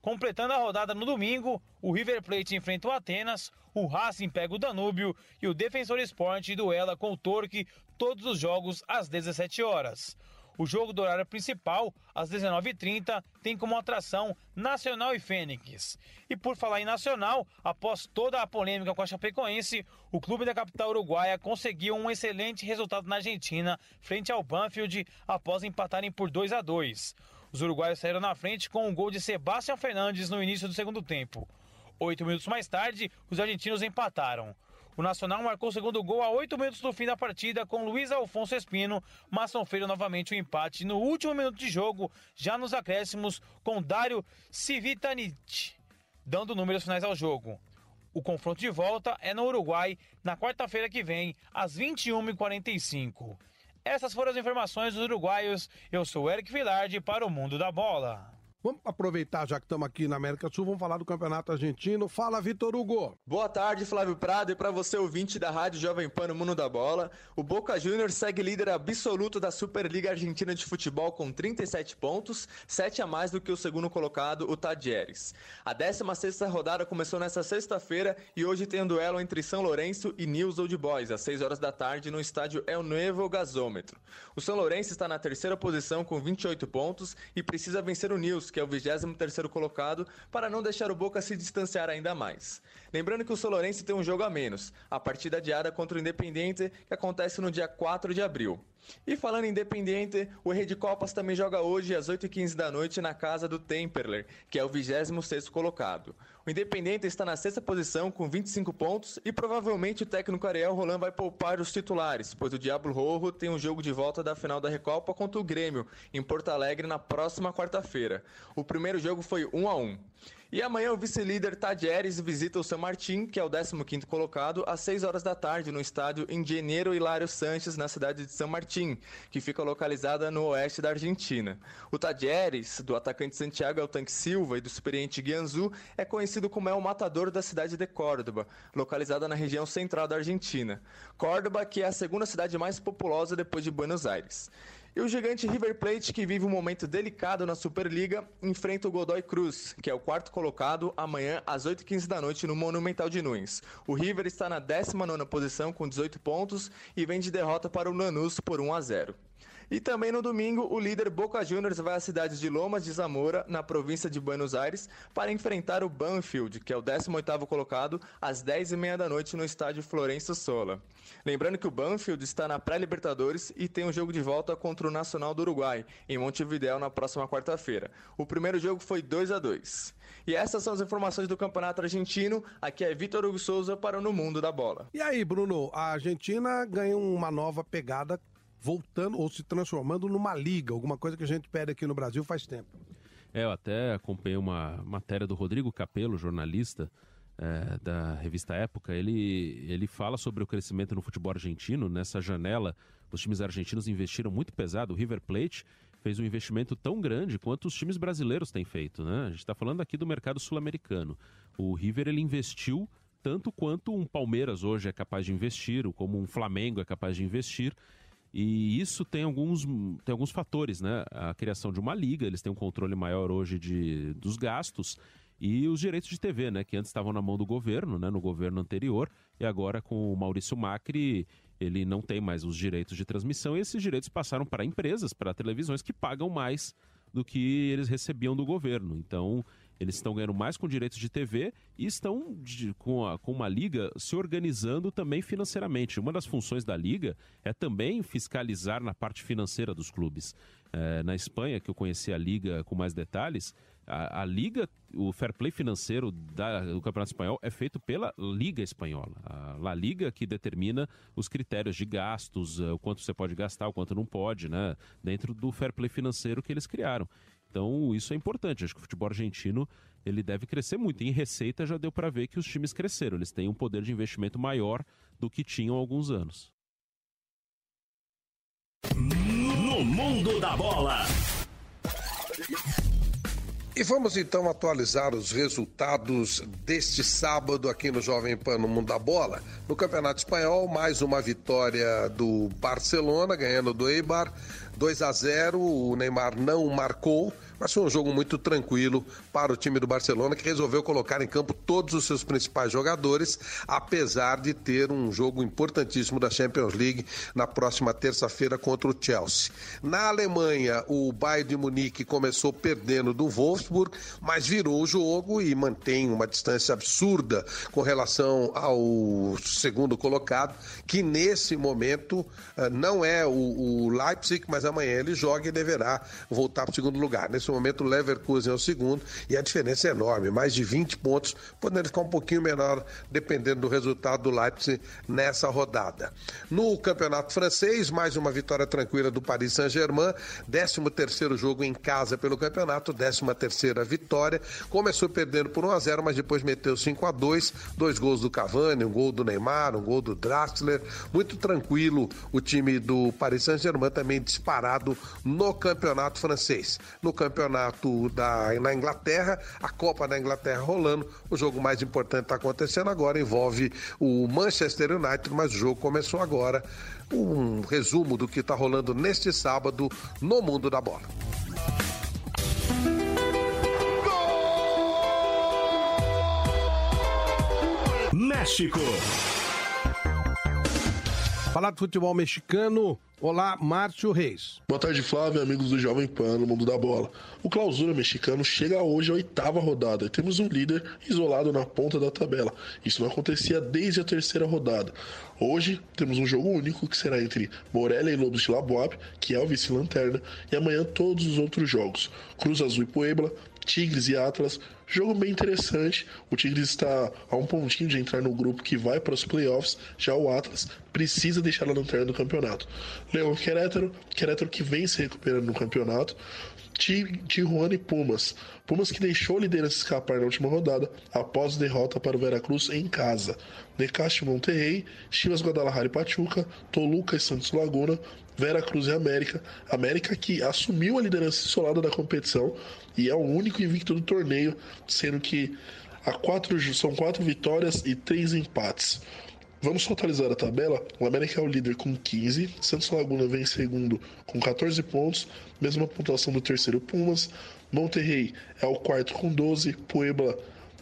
Completando a rodada no domingo, o River Plate enfrenta o Atenas, o Racing pega o Danúbio e o Defensor Sport duela com o Torque todos os jogos às 17 horas. O jogo do horário principal, às 19h30, tem como atração Nacional e Fênix. E por falar em Nacional, após toda a polêmica com a Chapecoense, o clube da capital uruguaia conseguiu um excelente resultado na Argentina frente ao Banfield após empatarem por 2 a 2. Os uruguaios saíram na frente com um gol de Sebastião Fernandes no início do segundo tempo. Oito minutos mais tarde, os argentinos empataram. O Nacional marcou o segundo gol a oito minutos do fim da partida com Luiz Alfonso Espino, mas sofreram novamente o empate no último minuto de jogo, já nos acréscimos, com Dário Civitanic, dando números finais ao jogo. O confronto de volta é no Uruguai, na quarta-feira que vem, às 21h45. Essas foram as informações dos uruguaios. Eu sou Eric Vilardi para o Mundo da Bola. Vamos aproveitar, já que estamos aqui na América do Sul, vamos falar do Campeonato Argentino. Fala, Vitor Hugo. Boa tarde, Flávio Prado, e para você ouvinte da Rádio Jovem Pan no Mundo da Bola, o Boca Juniors segue líder absoluto da Superliga Argentina de Futebol com 37 pontos, 7 a mais do que o segundo colocado, o Tadieres. A 16ª rodada começou nesta sexta-feira e hoje tem um duelo entre São Lourenço e News Old Boys, às 6 horas da tarde no estádio El Nuevo Gasômetro. O São Lourenço está na terceira posição com 28 pontos e precisa vencer o News, que é o 23º colocado, para não deixar o Boca se distanciar ainda mais. Lembrando que o São Lourenço tem um jogo a menos, a partida adiada contra o Independiente, que acontece no dia 4 de abril. E falando em Independiente, o Rei de Copas também joga hoje às 8h15 da noite na casa do Temperler, que é o 26º colocado. O Independiente está na sexta posição com 25 pontos e provavelmente o técnico Ariel Roland vai poupar os titulares, pois o Diablo Rojo tem um jogo de volta da final da Recopa contra o Grêmio, em Porto Alegre, na próxima quarta-feira. O primeiro jogo foi 1 a 1 e amanhã o vice-líder Tadieres visita o São Martin, que é o 15º colocado, às 6 horas da tarde no estádio Engenheiro Hilário Sanches, na cidade de São Martin, que fica localizada no oeste da Argentina. O Tadieres, do atacante Santiago El Tanque Silva e do experiente Guianzu, é conhecido como é o matador da cidade de Córdoba, localizada na região central da Argentina. Córdoba, que é a segunda cidade mais populosa depois de Buenos Aires. E o gigante River Plate, que vive um momento delicado na Superliga, enfrenta o Godoy Cruz, que é o quarto colocado, amanhã às 8h15 da noite no Monumental de Nunes. O River está na 19ª posição com 18 pontos e vem de derrota para o Lanús por 1 a 0. E também no domingo, o líder Boca Juniors vai à cidade de Lomas de Zamora, na província de Buenos Aires, para enfrentar o Banfield, que é o 18º colocado, às 10h30 da noite no estádio Florencio Sola. Lembrando que o Banfield está na pré-Libertadores e tem um jogo de volta contra o Nacional do Uruguai, em Montevideo, na próxima quarta-feira. O primeiro jogo foi 2 a 2 E essas são as informações do Campeonato Argentino. Aqui é Vitor Hugo Souza para o No Mundo da Bola. E aí, Bruno, a Argentina ganha uma nova pegada voltando ou se transformando numa liga, alguma coisa que a gente pede aqui no Brasil faz tempo. É, eu até acompanhei uma matéria do Rodrigo Capello, jornalista é, da revista Época. Ele, ele fala sobre o crescimento no futebol argentino. Nessa janela, os times argentinos investiram muito pesado. O River Plate fez um investimento tão grande quanto os times brasileiros têm feito. Né? A gente está falando aqui do mercado sul-americano. O River ele investiu tanto quanto um Palmeiras hoje é capaz de investir, como um Flamengo é capaz de investir. E isso tem alguns, tem alguns fatores, né? A criação de uma liga, eles têm um controle maior hoje de, dos gastos e os direitos de TV, né? Que antes estavam na mão do governo, né? No governo anterior, e agora com o Maurício Macri, ele não tem mais os direitos de transmissão e esses direitos passaram para empresas, para televisões que pagam mais do que eles recebiam do governo. Então, eles estão ganhando mais com direitos de TV e estão de, com, a, com uma liga se organizando também financeiramente. Uma das funções da liga é também fiscalizar na parte financeira dos clubes. É, na Espanha, que eu conheci a liga com mais detalhes, a, a, liga, o fair play financeiro da, do Campeonato Espanhol é feito pela Liga Espanhola. A La Liga que determina os critérios de gastos, eh, o quanto você pode gastar, o quanto não pode, né? Dentro do fair play financeiro que eles criaram. Então, isso é importante. Acho que o futebol argentino ele deve crescer muito. Em receita já deu para ver que os times cresceram. Eles têm um poder de investimento maior do que tinham há alguns anos. No mundo da bola. E vamos então atualizar os resultados deste sábado aqui no Jovem Pan no Mundo da Bola. No Campeonato Espanhol, mais uma vitória do Barcelona, ganhando do Eibar. 2 a 0 o Neymar não marcou, mas foi um jogo muito tranquilo para o time do Barcelona, que resolveu colocar em campo todos os seus principais jogadores, apesar de ter um jogo importantíssimo da Champions League na próxima terça-feira contra o Chelsea. Na Alemanha, o Bayern de Munique começou perdendo do Wolfsburg, mas virou o jogo e mantém uma distância absurda com relação ao segundo colocado, que nesse momento eh, não é o Leipzig, mas amanhã ele joga e deverá voltar para o segundo lugar. Nesse momento, o Leverkusen é o segundo e a diferença é enorme, mais de 20 pontos, podendo ficar um pouquinho menor dependendo do resultado do Leipzig nessa rodada. No campeonato francês, mais uma vitória tranquila do Paris Saint-Germain, 13 terceiro jogo em casa pelo campeonato, 13 terceira vitória, começou perdendo por 1 a 0 mas depois meteu 5 a 2 dois gols do Cavani, um gol do Neymar, um gol do Draxler, muito tranquilo o time do Paris Saint-Germain também disparado no campeonato francês. No campeonato da, na Inglaterra, a Copa da Inglaterra rolando, o jogo mais importante está acontecendo agora, envolve o Manchester United, mas o jogo começou agora. Um resumo do que está rolando neste sábado no mundo da bola. México. Falar do futebol mexicano. Olá, Márcio Reis. Boa tarde, Flávio, amigos do Jovem Pan, no mundo da bola. O clausura mexicano chega hoje à oitava rodada e temos um líder isolado na ponta da tabela. Isso não acontecia desde a terceira rodada. Hoje temos um jogo único que será entre Morelia e Lobos de Labuab, que é o vice-lanterna, e amanhã todos os outros jogos. Cruz Azul e Puebla, Tigres e Atlas. Jogo bem interessante. O Tigres está a um pontinho de entrar no grupo que vai para os playoffs. Já o Atlas precisa deixar a lanterna do campeonato. Leão Querétaro, Querétaro que vem se recuperando no campeonato. Tijuana e Pumas. Pumas que deixou a liderança escapar na última rodada após derrota para o Veracruz em casa. Necaste Monterrey, Chivas Guadalajara e Pachuca, Toluca e Santos Laguna, Vera Cruz e América. América que assumiu a liderança isolada da competição e é o único invicto do torneio, sendo que há quatro, são quatro vitórias e três empates. Vamos só atualizar a tabela. O América é o líder com 15, Santos Laguna vem em segundo com 14 pontos, mesma pontuação do terceiro Pumas. Monterrey é o quarto com 12, Puebla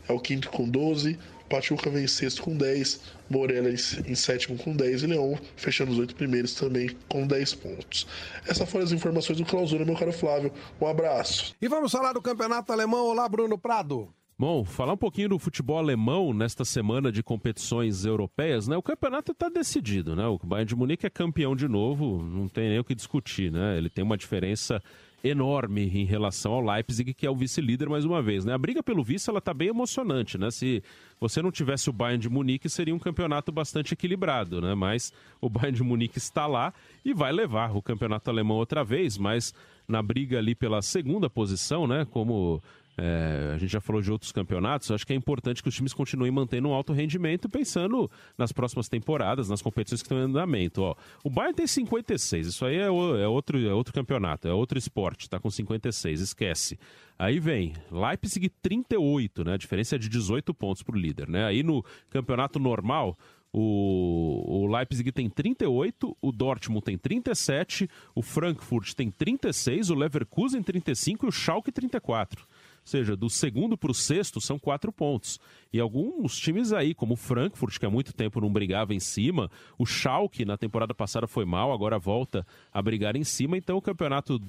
é o quinto com 12, Pachuca vem em sexto com 10, Morelia em sétimo com 10 e Leão fechando os oito primeiros também com 10 pontos. Essas foram as informações do Clausura, meu caro Flávio. Um abraço. E vamos falar do campeonato alemão. Olá, Bruno Prado. Bom, falar um pouquinho do futebol alemão nesta semana de competições europeias, né? O campeonato está decidido, né? O Bayern de Munique é campeão de novo, não tem nem o que discutir, né? Ele tem uma diferença enorme em relação ao Leipzig, que é o vice-líder mais uma vez, né? A briga pelo vice, ela tá bem emocionante, né? Se você não tivesse o Bayern de Munique, seria um campeonato bastante equilibrado, né? Mas o Bayern de Munique está lá e vai levar o campeonato alemão outra vez, mas na briga ali pela segunda posição, né? Como é, a gente já falou de outros campeonatos, acho que é importante que os times continuem mantendo um alto rendimento, pensando nas próximas temporadas, nas competições que estão em andamento. Ó, o Bayern tem 56, isso aí é, o, é, outro, é outro campeonato, é outro esporte, está com 56, esquece. Aí vem Leipzig 38, né? A diferença é de 18 pontos para o líder, né? Aí no campeonato normal, o, o, Leipzig tem 38, o Dortmund tem 37, o Frankfurt tem 36, o Leverkusen 35 e o Schalke 34 seja, do segundo para o sexto são quatro pontos. E alguns times aí, como o Frankfurt, que há muito tempo não brigava em cima, o Schalke na temporada passada foi mal, agora volta a brigar em cima, então o campeonato,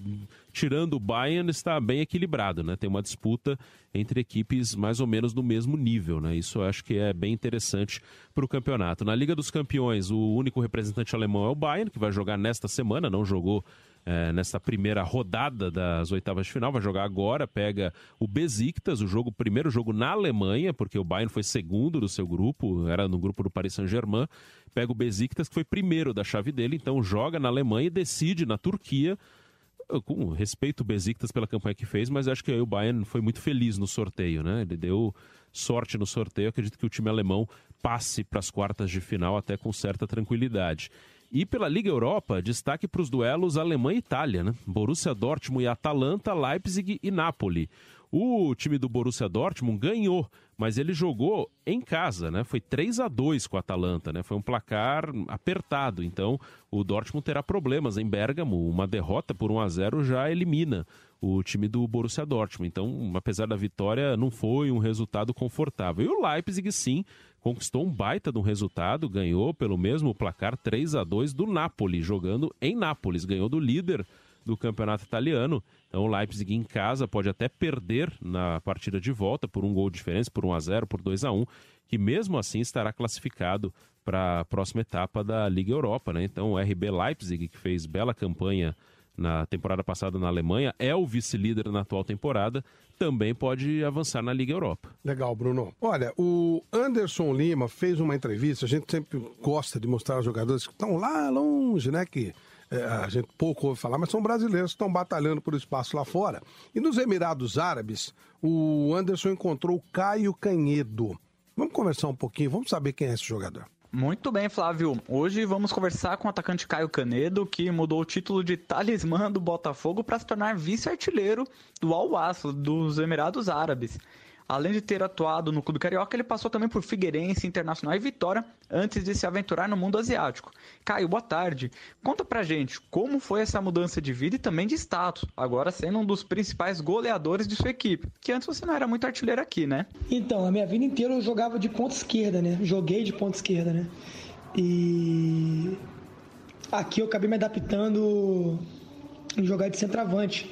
tirando o Bayern, está bem equilibrado, né? Tem uma disputa entre equipes mais ou menos no mesmo nível, né? Isso eu acho que é bem interessante para o campeonato. Na Liga dos Campeões, o único representante alemão é o Bayern, que vai jogar nesta semana, não jogou é, nessa primeira rodada das oitavas de final, vai jogar agora, pega o Besiktas, o jogo, primeiro jogo na Alemanha, porque o Bayern foi segundo do seu grupo, era no grupo do Paris Saint-Germain, pega o Besiktas, que foi primeiro da chave dele, então joga na Alemanha e decide na Turquia, com respeito o Besiktas pela campanha que fez, mas acho que o Bayern foi muito feliz no sorteio, né? Ele deu sorte no sorteio, acredito que o time alemão passe para as quartas de final até com certa tranquilidade. E pela Liga Europa, destaque para os duelos Alemanha e Itália, né? Borussia Dortmund e Atalanta, Leipzig e Napoli. O time do Borussia Dortmund ganhou, mas ele jogou em casa, né? Foi 3 a 2 com a Atalanta, né? Foi um placar apertado, então o Dortmund terá problemas em Bergamo, uma derrota por 1 a 0 já elimina o time do Borussia Dortmund. Então, apesar da vitória, não foi um resultado confortável. E o Leipzig sim conquistou um baita de um resultado, ganhou pelo mesmo placar 3 a 2 do Napoli, jogando em Nápoles, ganhou do líder do campeonato italiano. Então o Leipzig em casa pode até perder na partida de volta por um gol de diferença, por 1 a 0, por 2 a 1, que mesmo assim estará classificado para a próxima etapa da Liga Europa, né? Então o RB Leipzig, que fez bela campanha na temporada passada na Alemanha, é o vice-líder na atual temporada, também pode avançar na Liga Europa. Legal, Bruno. Olha, o Anderson Lima fez uma entrevista, a gente sempre gosta de mostrar os jogadores que estão lá longe, né, que é, a gente pouco ouve falar, mas são brasileiros que estão batalhando por espaço lá fora. E nos Emirados Árabes, o Anderson encontrou o Caio Canhedo. Vamos conversar um pouquinho, vamos saber quem é esse jogador. Muito bem, Flávio. Hoje vamos conversar com o atacante Caio Canedo, que mudou o título de talismã do Botafogo para se tornar vice-artilheiro do Al-Wasl dos Emirados Árabes. Além de ter atuado no clube carioca, ele passou também por Figueirense, Internacional e Vitória antes de se aventurar no mundo asiático. Caio, boa tarde. Conta pra gente como foi essa mudança de vida e também de status, agora sendo um dos principais goleadores de sua equipe, que antes você não era muito artilheiro aqui, né? Então, a minha vida inteira eu jogava de ponta esquerda, né? Joguei de ponta esquerda, né? E aqui eu acabei me adaptando em jogar de centroavante.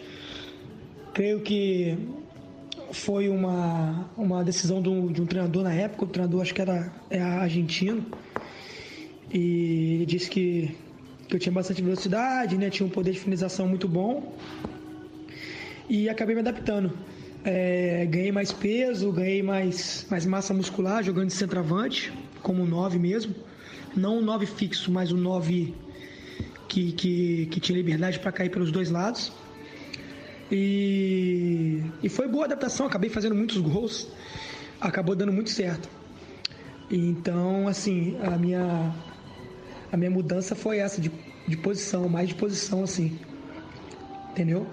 Creio que foi uma, uma decisão do, de um treinador na época, o treinador acho que era é argentino, e ele disse que, que eu tinha bastante velocidade, né, tinha um poder de finalização muito bom, e acabei me adaptando. É, ganhei mais peso, ganhei mais, mais massa muscular jogando de centroavante, como 9 mesmo. Não um 9 fixo, mas um 9 que, que, que tinha liberdade para cair pelos dois lados. E, e foi boa adaptação, acabei fazendo muitos gols, acabou dando muito certo. Então, assim, a minha, a minha mudança foi essa, de, de posição, mais de posição, assim. Entendeu?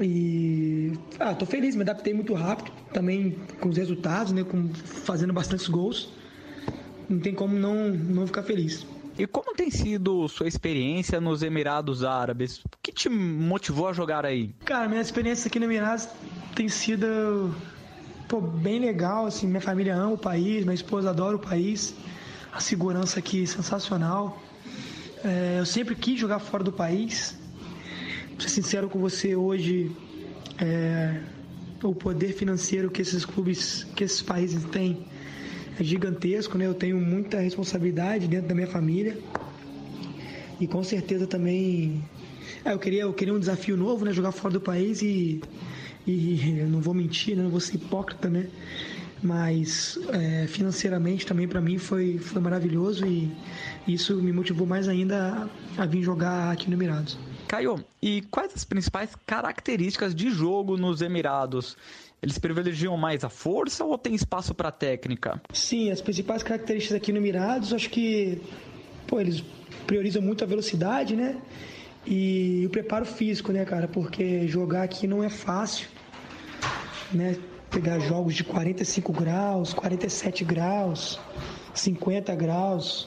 E ah, tô feliz, me adaptei muito rápido, também com os resultados, né? Com, fazendo bastantes gols. não tem como não, não ficar feliz. E como tem sido sua experiência nos Emirados Árabes? O que te motivou a jogar aí? Cara, minha experiência aqui no Emirados tem sido pô, bem legal, assim, minha família ama o país, minha esposa adora o país, a segurança aqui é sensacional. É, eu sempre quis jogar fora do país. Pra ser sincero com você, hoje é, o poder financeiro que esses clubes, que esses países têm é gigantesco, né? Eu tenho muita responsabilidade dentro da minha família e com certeza também é, eu queria eu queria um desafio novo, né? Jogar fora do país e e eu não vou mentir, né? não vou ser hipócrita, né? Mas é, financeiramente também para mim foi foi maravilhoso e isso me motivou mais ainda a, a vir jogar aqui no Emirados. Caio, e quais as principais características de jogo nos Emirados? Eles privilegiam mais a força ou tem espaço para técnica? Sim, as principais características aqui no Emirados, acho que pô, eles priorizam muito a velocidade, né? E o preparo físico, né, cara? Porque jogar aqui não é fácil, né? Pegar jogos de 45 graus, 47 graus, 50 graus,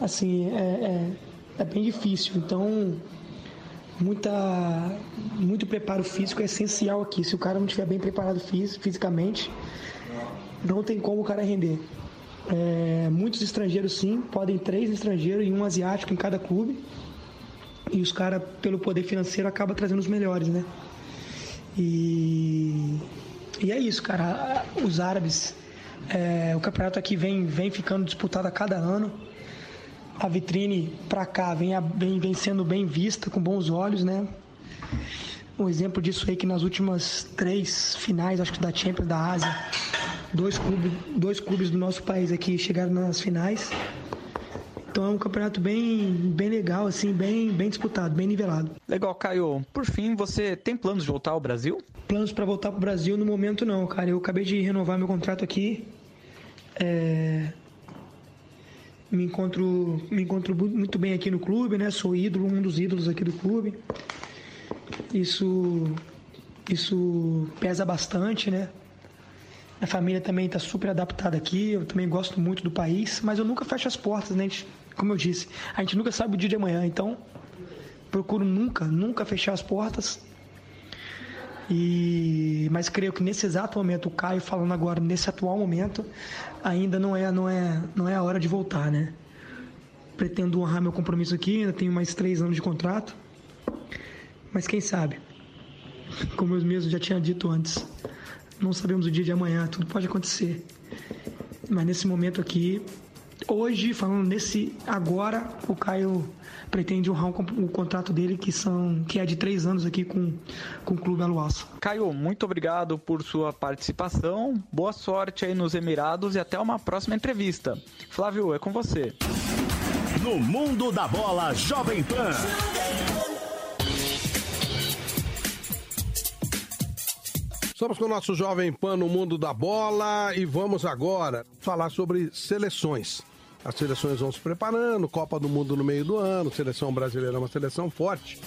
assim, é, é, é bem difícil. Então, muita, muito preparo físico é essencial aqui. Se o cara não estiver bem preparado fisicamente, não tem como o cara render. É, muitos estrangeiros sim, podem três estrangeiros e um asiático em cada clube. E os caras, pelo poder financeiro, acabam trazendo os melhores, né? E, e é isso, cara. Os árabes, é, o campeonato aqui vem, vem ficando disputado a cada ano a vitrine para cá vem, vem, vem sendo bem vista, com bons olhos, né? Um exemplo disso aí que nas últimas três finais, acho que da Champions da Ásia, dois clubes, dois clubes do nosso país aqui chegaram nas finais. Então é um campeonato bem, bem legal, assim, bem, bem disputado, bem nivelado. Legal, Caio. Por fim, você tem planos de voltar ao Brasil? Planos para voltar para o Brasil no momento não, cara. Eu acabei de renovar meu contrato aqui. É, me encontro, me encontro muito bem aqui no clube, né? Sou ídolo, um dos ídolos aqui do clube. Isso, isso pesa bastante, né? A família também está super adaptada aqui, eu também gosto muito do país, mas eu nunca fecho as portas, né? Como eu disse, a gente nunca sabe o dia de amanhã, então procuro nunca, nunca fechar as portas. E mas creio que nesse exato momento, o Caio falando agora nesse atual momento, ainda não é não é não é a hora de voltar, né? Pretendo honrar meu compromisso aqui, ainda tenho mais três anos de contrato, mas quem sabe? Como eu mesmo já tinha dito antes, não sabemos o dia de amanhã, tudo pode acontecer. Mas nesse momento aqui, hoje, falando nesse agora, o Caio pretende honrar o, contrato dele, que, são, que é de três anos aqui com, com o Clube Aluaça. Caio, muito obrigado por sua participação, boa sorte aí nos Emirados e até uma próxima entrevista. Flávio, é com você. No Mundo da Bola Jovem Pan. Estamos com o nosso Jovem Pan no Mundo da Bola e vamos agora falar sobre seleções. As seleções vão se preparando, Copa do Mundo no meio do ano, seleção brasileira é uma seleção forte.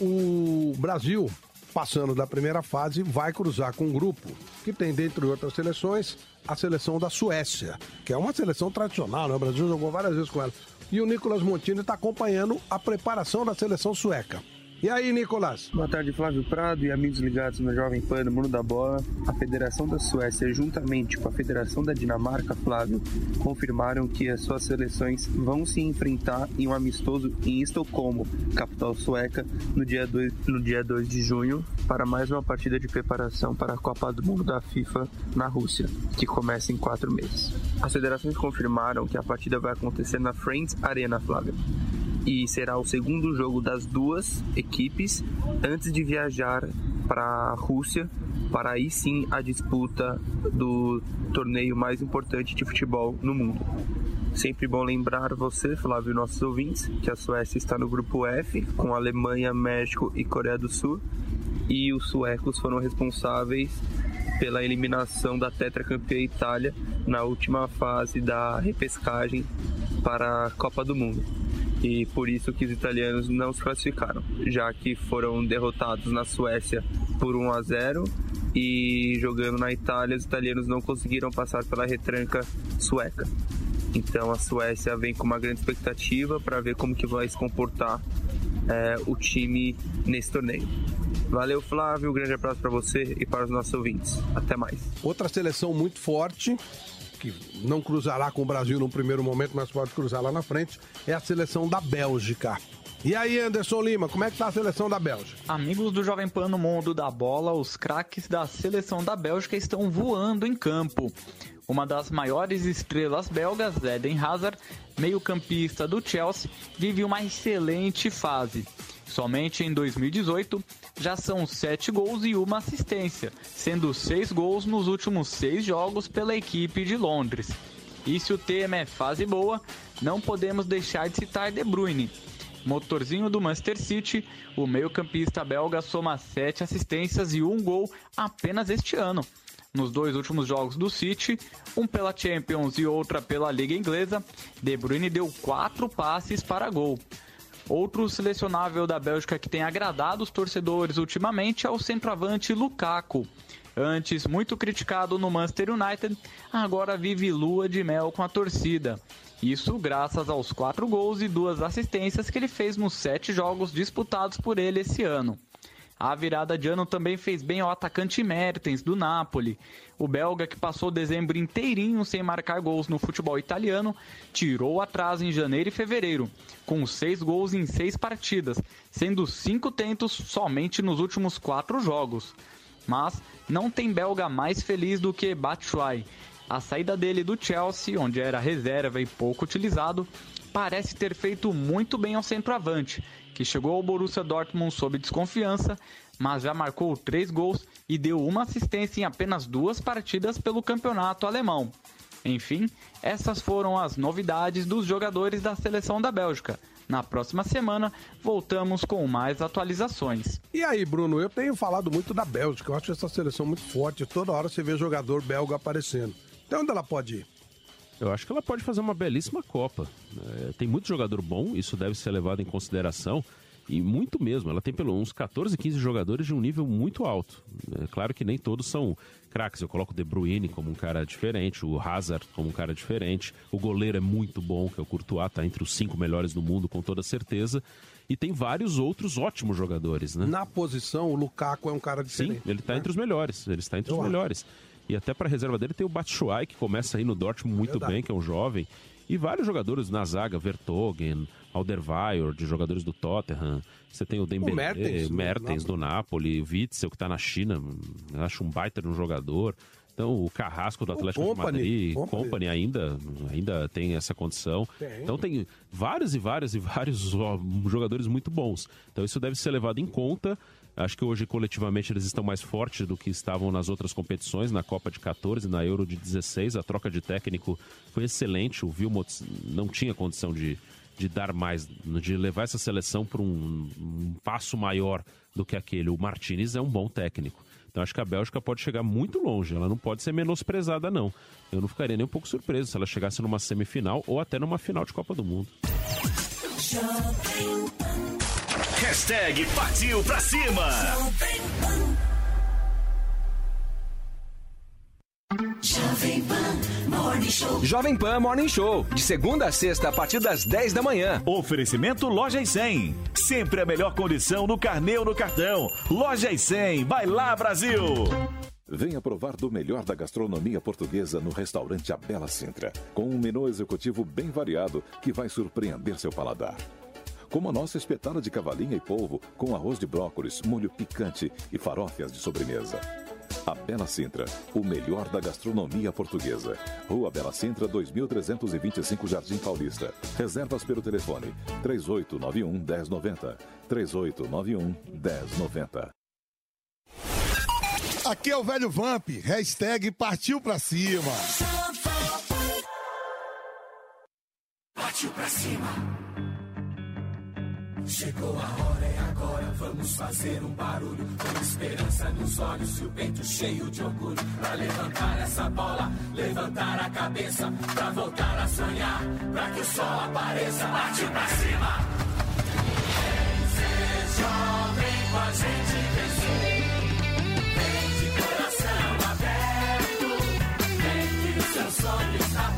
O Brasil, passando da primeira fase, vai cruzar com um grupo que tem, dentre outras seleções, a seleção da Suécia, que é uma seleção tradicional, né? O Brasil jogou várias vezes com ela. E o Nicolas Montini está acompanhando a preparação da seleção sueca. E aí, Nicolas? Boa tarde, Flávio Prado e amigos ligados no Jovem Pan no Mundo da Bola. A Federação da Suécia, juntamente com a Federação da Dinamarca, Flávio, confirmaram que as suas seleções vão se enfrentar em um amistoso em Estocolmo, capital sueca, no dia 2, no dia 2 de junho, para mais uma partida de preparação para a Copa do Mundo da FIFA na Rússia, que começa em quatro meses. As federações confirmaram que a partida vai acontecer na Friends Arena, Flávio e será o segundo jogo das duas equipes antes de viajar para a Rússia para aí sim a disputa do torneio mais importante de futebol no mundo. Sempre bom lembrar você, Flávio, nossos ouvintes, que a Suécia está no grupo F, com Alemanha, México e Coreia do Sul, e os suecos foram responsáveis pela eliminação da tetracampeã Itália na última fase da repescagem para a Copa do Mundo e por isso que os italianos não se classificaram, já que foram derrotados na Suécia por 1 a 0 e jogando na Itália os italianos não conseguiram passar pela retranca sueca. Então a Suécia vem com uma grande expectativa para ver como que vai se comportar é, o time nesse torneio. Valeu, Flávio. Um grande abraço para você e para os nossos ouvintes. Até mais. Outra seleção muito forte, que não cruzará com o Brasil no primeiro momento, mas pode cruzar lá na frente, é a seleção da Bélgica. E aí, Anderson Lima, como é que tá a seleção da Bélgica? Amigos do Jovem Pan no Mundo da Bola, os craques da seleção da Bélgica estão voando em campo. Uma das maiores estrelas belgas, Eden Hazard, meio-campista do Chelsea, vive uma excelente fase. Somente em 2018 já são 7 gols e uma assistência, sendo 6 gols nos últimos 6 jogos pela equipe de Londres. E se o tema é fase boa, não podemos deixar de citar De Bruyne. Motorzinho do Manchester City, o meio-campista belga soma 7 assistências e um gol apenas este ano. Nos dois últimos jogos do City, um pela Champions e outra pela Liga Inglesa, De Bruyne deu 4 passes para gol. Outro selecionável da Bélgica que tem agradado os torcedores ultimamente é o centroavante Lukaku. Antes muito criticado no Manchester United, agora vive lua de mel com a torcida. Isso graças aos quatro gols e duas assistências que ele fez nos sete jogos disputados por ele esse ano. A virada de ano também fez bem ao atacante Mertens, do Napoli. O belga, que passou dezembro inteirinho sem marcar gols no futebol italiano, tirou atraso em janeiro e fevereiro, com seis gols em seis partidas, sendo cinco tentos somente nos últimos quatro jogos. Mas não tem belga mais feliz do que Batshuayi, a saída dele do Chelsea, onde era reserva e pouco utilizado, parece ter feito muito bem ao centroavante, que chegou ao Borussia Dortmund sob desconfiança, mas já marcou três gols e deu uma assistência em apenas duas partidas pelo campeonato alemão. Enfim, essas foram as novidades dos jogadores da seleção da Bélgica. Na próxima semana, voltamos com mais atualizações. E aí, Bruno, eu tenho falado muito da Bélgica. Eu acho essa seleção muito forte. Toda hora você vê jogador belga aparecendo. Até onde ela pode ir? Eu acho que ela pode fazer uma belíssima Copa. É, tem muito jogador bom, isso deve ser levado em consideração. E muito mesmo, ela tem pelo uns 14, 15 jogadores de um nível muito alto. É claro que nem todos são craques. Eu coloco o De Bruyne como um cara diferente, o Hazard como um cara diferente. O goleiro é muito bom, que é o Courtois, tá entre os cinco melhores do mundo com toda certeza. E tem vários outros ótimos jogadores, né? Na posição, o Lukaku é um cara diferente. Sim, ele tá né? entre os melhores. Ele está entre Eu os acho. melhores. E até para reserva dele tem o Batshuayi, que começa aí no Dortmund muito Verdade. bem, que é um jovem. E vários jogadores na zaga, Vertogen, Alderweireld, de jogadores do Tottenham. Você tem o Dembélé, O Mertens, do Mertens do Napoli, o Witzel, que está na China, eu acho um baita de um jogador. Então, o Carrasco do Atlético de Company, Madrid, Company. Company ainda, ainda tem essa condição. Tem. Então, tem vários e vários e vários jogadores muito bons. Então, isso deve ser levado em conta. Acho que hoje, coletivamente, eles estão mais fortes do que estavam nas outras competições, na Copa de 14, na Euro de 16. A troca de técnico foi excelente. O Wilmot não tinha condição de, de dar mais, de levar essa seleção para um, um passo maior do que aquele. O Martinez é um bom técnico. Então acho que a Bélgica pode chegar muito longe, ela não pode ser menosprezada, não. Eu não ficaria nem um pouco surpreso se ela chegasse numa semifinal ou até numa final de Copa do Mundo. Hashtag partiu pra cima. Jovem Pan Morning Show. Jovem Pan Morning Show, de segunda a sexta, a partir das 10 da manhã. Oferecimento Loja e 100. Sempre a melhor condição no carnê ou no cartão. Loja e 100. Vai lá, Brasil. Venha provar do melhor da gastronomia portuguesa no restaurante A Bela Sintra, com um menu executivo bem variado que vai surpreender seu paladar. Como a nossa espetada de cavalinha e polvo com arroz de brócolis, molho picante e farófias de sobremesa. A Bela Sintra, o melhor da gastronomia portuguesa. Rua Bela Sintra, 2325 Jardim Paulista. Reservas pelo telefone 3891 1090. 3891 1090. Aqui é o velho Vamp, hashtag partiu pra cima. Partiu pra cima. Chegou a hora, é agora, vamos fazer um barulho. Com esperança nos olhos e o peito cheio de orgulho. Pra levantar essa bola, levantar a cabeça. Pra voltar a sonhar, pra que o sol apareça. Partiu pra cima. Vem ser jovem com a gente vencer Vem de coração aberto. Vem que o seu sonho está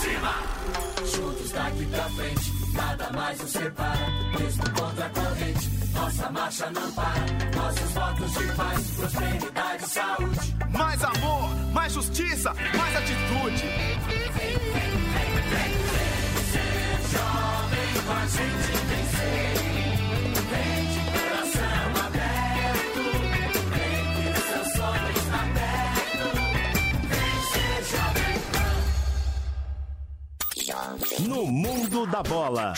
vamos daqui pra frente. Nada mais nos separa, mesmo contra a corrente. Nossa marcha não para, nossos votos de paz, prosperidade e saúde. Mais amor, mais justiça, mais atitude. Vem, vem, vem, vem, vem, ser jovem com a gente No mundo da bola.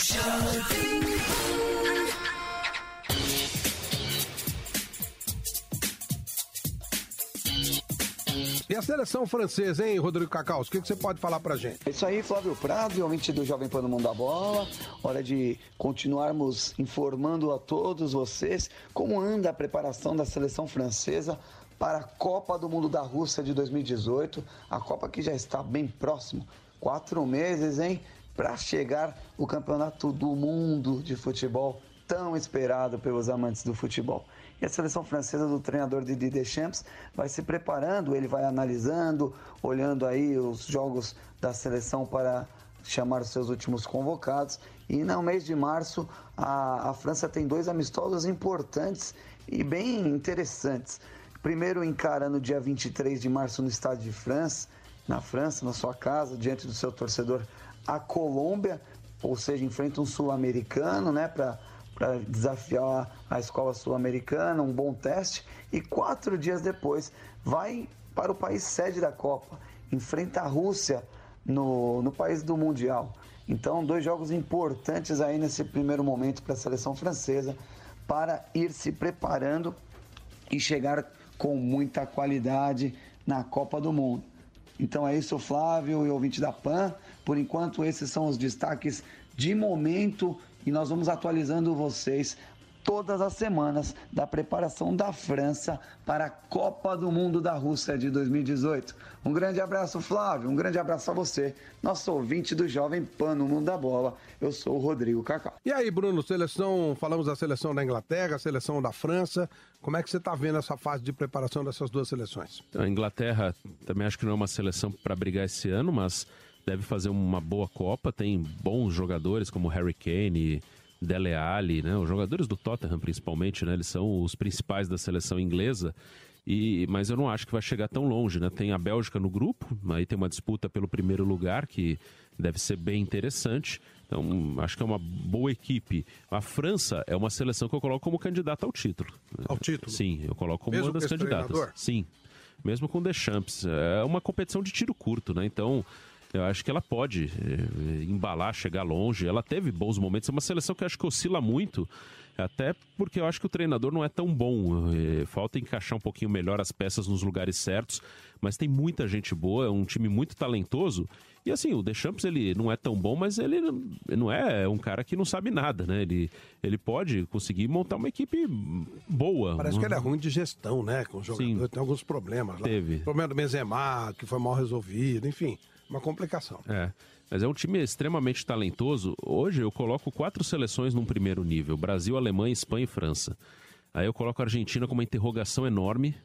E a seleção francesa, hein, Rodrigo Cacaus? O que, que você pode falar pra gente? É isso aí, Flávio Prado, ouvinte do Jovem Pan no Mundo da Bola. Hora de continuarmos informando a todos vocês como anda a preparação da seleção francesa para a Copa do Mundo da Rússia de 2018. A Copa que já está bem próximo. Quatro meses, hein? Para chegar o campeonato do mundo de futebol tão esperado pelos amantes do futebol. E a seleção francesa do treinador Didier Deschamps vai se preparando, ele vai analisando, olhando aí os jogos da seleção para chamar os seus últimos convocados. E no mês de março, a, a França tem dois amistosos importantes e bem interessantes. Primeiro encara no dia 23 de março no estádio de França, na França, na sua casa, diante do seu torcedor, a Colômbia, ou seja, enfrenta um sul-americano, né, para para desafiar a escola sul-americana, um bom teste, e quatro dias depois vai para o país sede da Copa, enfrenta a Rússia no, no país do Mundial. Então, dois jogos importantes aí nesse primeiro momento para a seleção francesa para ir se preparando e chegar com muita qualidade na Copa do Mundo. Então é isso, Flávio e ouvinte da PAN. Por enquanto, esses são os destaques de momento e nós vamos atualizando vocês todas as semanas da preparação da França para a Copa do Mundo da Rússia de 2018. Um grande abraço, Flávio. Um grande abraço a você, nosso ouvinte do Jovem Pan no Mundo da Bola. Eu sou o Rodrigo Cacau. E aí, Bruno, seleção, falamos da seleção da Inglaterra, seleção da França. Como é que você está vendo essa fase de preparação dessas duas seleções? A Inglaterra também acho que não é uma seleção para brigar esse ano, mas deve fazer uma boa Copa. Tem bons jogadores como Harry Kane, Dele Alli, né? Os jogadores do Tottenham, principalmente, né? Eles são os principais da seleção inglesa. E, mas eu não acho que vai chegar tão longe, né? Tem a Bélgica no grupo, aí tem uma disputa pelo primeiro lugar que deve ser bem interessante. Então, acho que é uma boa equipe. A França é uma seleção que eu coloco como candidata ao título. Ao título? Sim, eu coloco como Mesmo uma das candidatas. treinador? Sim, mesmo com o Deschamps. É uma competição de tiro curto, né? Então, eu acho que ela pode eh, embalar, chegar longe. Ela teve bons momentos. É uma seleção que eu acho que oscila muito, até porque eu acho que o treinador não é tão bom. Eh, Falta encaixar um pouquinho melhor as peças nos lugares certos. Mas tem muita gente boa, é um time muito talentoso. E assim, o Deschamps ele não é tão bom, mas ele não- é um cara que não sabe nada, né? Ele, ele pode conseguir montar uma equipe boa. Parece que ele é ruim de gestão, né? Com o jogador, tem alguns problemas lá. Teve. O problema do Benzema, que foi mal resolvido, enfim, uma complicação. É. Mas é um time extremamente talentoso. Hoje eu coloco quatro seleções num primeiro nível: Brasil, Alemanha, Espanha e França. Aí eu coloco a Argentina com uma interrogação enorme.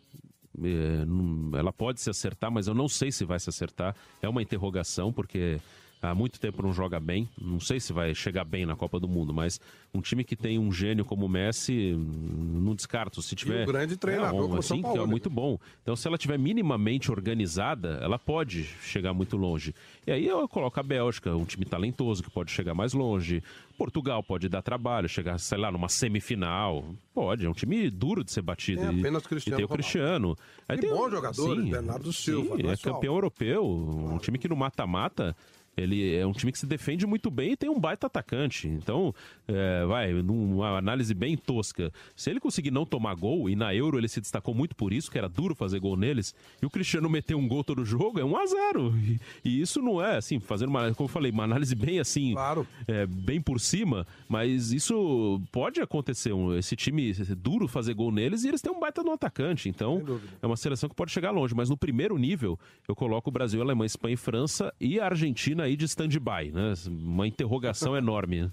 É, ela pode se acertar, mas eu não sei se vai se acertar. É uma interrogação, porque há muito tempo não joga bem. Não sei se vai chegar bem na Copa do Mundo, mas um time que tem um gênio como o Messi, hum, não descarto. Se tiver. um grande treinador é, um, o assim, que é Paulo, né? muito bom. Então, se ela tiver minimamente organizada, ela pode chegar muito longe. E aí eu coloco a Bélgica, um time talentoso que pode chegar mais longe. Portugal pode dar trabalho, chegar, sei lá, numa semifinal. Pode, é um time duro de ser batido. Tem E- apenas e Cristiano tem o. Cristiano. E tem bons jogadores, sim, Bernardo Silva, sim, é é campeão europeu, um time que no mata-mata ele é um time que se defende muito bem e tem um baita atacante. Então, é, vai, numa análise bem tosca, se ele conseguir não tomar gol, e na Euro ele se destacou muito por isso, que era duro fazer gol neles, e o Cristiano meter um gol todo jogo, é 1 a 0 E, e isso não é, assim, fazendo uma, como eu falei, uma análise bem assim, é, bem por cima, mas isso pode acontecer. esse time é duro fazer gol neles e eles têm um baita no atacante. Então, é uma seleção que pode chegar longe. Mas no primeiro nível, eu coloco o Brasil, Alemanha, Espanha e França e a Argentina aí de stand-by, né? Uma interrogação enorme. né?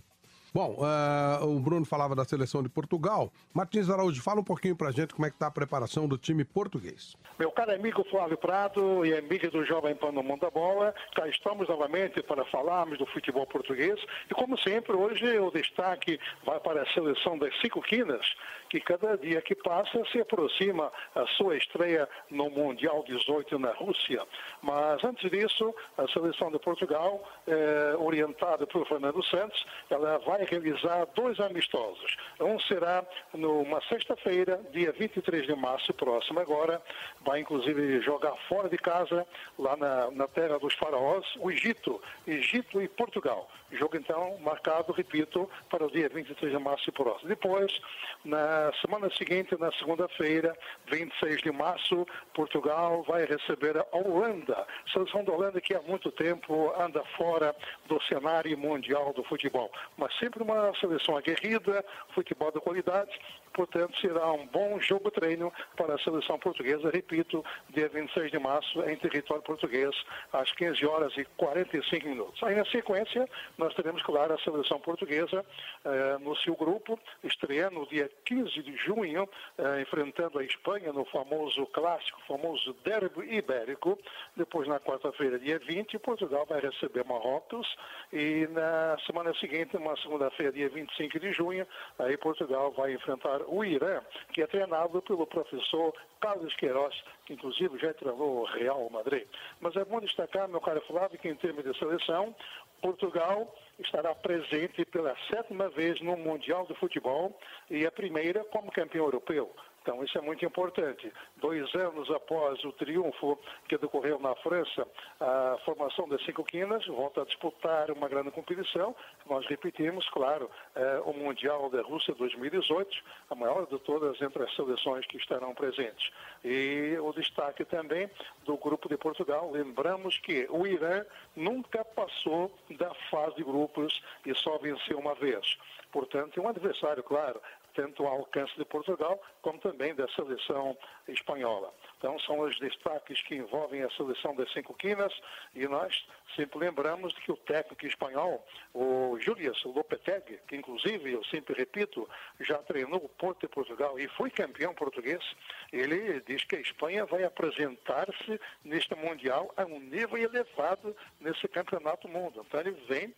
Bom, ah, o Bruno falava da seleção de Portugal. Martins Araújo, fala um pouquinho pra gente como é que tá a preparação do time português. Meu caro amigo Flávio Prado e amigo do Jovem Pan no Mundo da Bola, cá estamos novamente para falarmos do futebol português e como sempre hoje o destaque vai para a seleção das cinco quinas, que cada dia que passa se aproxima a sua estreia no Mundial 18 na Rússia. Mas antes disso, a seleção de Portugal, eh, orientada por Fernando Santos, ela vai realizar dois amistosos. Um será numa sexta-feira, dia 23 de março próximo agora, vai inclusive jogar fora de casa, lá na, na terra dos faraós, o Egito, Egito e Portugal. Jogo então marcado, repito, para o dia 23 de março próximo. Depois, na semana seguinte, na segunda-feira, 26 de março, Portugal vai receber a Holanda. Seleção da Holanda que há muito tempo anda fora do cenário mundial do futebol. Mas sempre uma seleção aguerrida, futebol de qualidade, portanto será um bom jogo treino para a seleção portuguesa, repito, dia 26 de março em território português, às 15 horas e 45 minutos. Aí na sequência, nós teremos, claro, a seleção portuguesa eh, no seu grupo, estreando no dia 15 de junho, eh, enfrentando a Espanha no famoso clássico, famoso derby ibérico. Depois, na quarta-feira, dia 20, Portugal vai receber Marrocos e na semana seguinte, uma segunda-feira, dia 25 de junho, aí Portugal vai enfrentar o Irã, que é treinado pelo professor Carlos Queiroz, que inclusive já treinou o Real Madrid. Mas é bom destacar, meu caro Flávio, que em termos de seleção, Portugal estará presente pela sétima vez no Mundial de Futebol e a primeira como campeão europeu. Então, isso é muito importante. Dois anos após o triunfo que decorreu na França, a formação das cinco quinas volta a disputar uma grande competição. Nós repetimos, claro, é, o Mundial da Rússia 2018, a maior de todas entre as seleções que estarão presentes. E o destaque também do grupo de Portugal. Lembramos que o Irã nunca passou da fase de grupos e só venceu uma vez. Portanto, é um adversário, claro, tanto ao alcance de Portugal, como também da seleção espanhola. Então, são os destaques que envolvem a seleção das cinco quinas e nós sempre lembramos que o técnico espanhol, o Julius Lopetegui, que inclusive, eu sempre repito, já treinou o Porto de Portugal e foi campeão português, ele diz que a Espanha vai apresentar-se neste Mundial a um nível elevado nesse campeonato mundo. Então, ele vem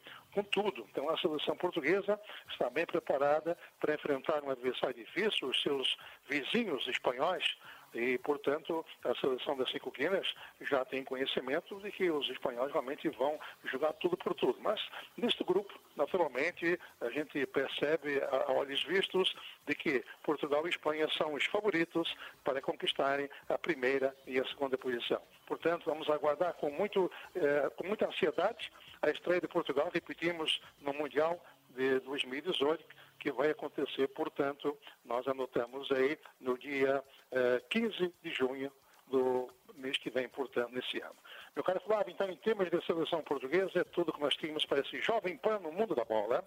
Então a seleção portuguesa está bem preparada para enfrentar um adversário difícil, os seus vizinhos espanhóis, e, portanto, a seleção das cinco quinas já tem conhecimento de que os espanhóis realmente vão jogar tudo por tudo. Mas, neste grupo, naturalmente, a gente percebe, a olhos vistos, de que Portugal e Espanha são os favoritos para conquistarem a primeira e a segunda posição. Portanto, vamos aguardar com, muito, eh, com muita ansiedade a estreia de Portugal, repetimos, no Mundial de 2018, que vai acontecer, portanto, nós anotamos aí no dia eh, 15 de junho do mês que vem, portanto, nesse ano. Meu caro Flávio, então, em termos de seleção portuguesa, é tudo que nós tínhamos para esse jovem pan no mundo da bola.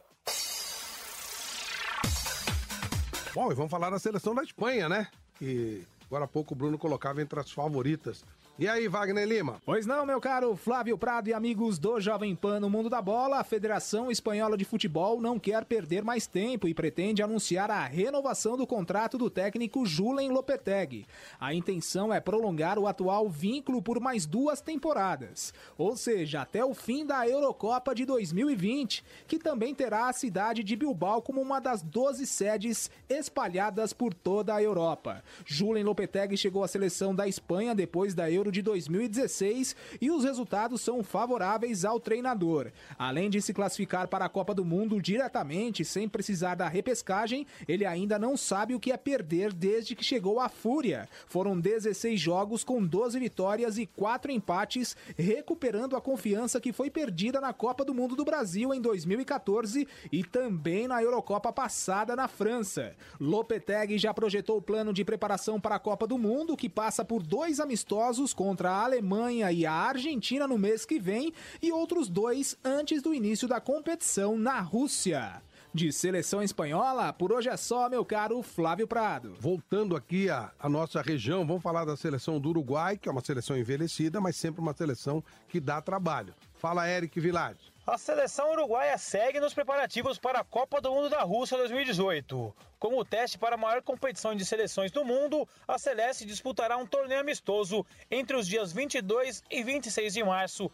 Bom, e vamos falar da seleção da Espanha, né? Que agora há pouco o Bruno colocava entre as favoritas. E aí, Wagner Lima? Pois não, meu caro Flávio Prado e amigos do Jovem Pan no Mundo da Bola, a Federação Espanhola de Futebol não quer perder mais tempo e pretende anunciar a renovação do contrato do técnico Julen Lopetegui. A intenção é prolongar o atual vínculo por mais duas temporadas, ou seja, até o fim da Eurocopa de 2020, que também terá a cidade de Bilbao como uma das 12 sedes espalhadas por toda a Europa. Julen Lopetegui chegou à seleção da Espanha depois da Euro de 2016 e os resultados são favoráveis ao treinador. Além de se classificar para a Copa do Mundo diretamente, sem precisar da repescagem, ele ainda não sabe o que é perder desde que chegou à Fúria. Foram 16 jogos com 12 vitórias e 4 empates, recuperando a confiança que foi perdida na Copa do Mundo do Brasil em 2014 e também na Eurocopa passada na França. Lopetegui já projetou o plano de preparação para a Copa do Mundo, que passa por dois amistosos contra a Alemanha e a Argentina no mês que vem e outros dois antes do início da competição na Rússia. De seleção espanhola, por hoje é só, meu caro Flávio Prado. Voltando aqui à, nossa região, vamos falar da seleção do Uruguai, que é uma seleção envelhecida, mas sempre uma seleção que dá trabalho. Fala, Eric Vilade. A seleção uruguaia segue nos preparativos para a Copa do Mundo da Rússia 2018. Como teste para a maior competição de seleções do mundo, a Celeste disputará um torneio amistoso entre os dias 22 e 26 de março,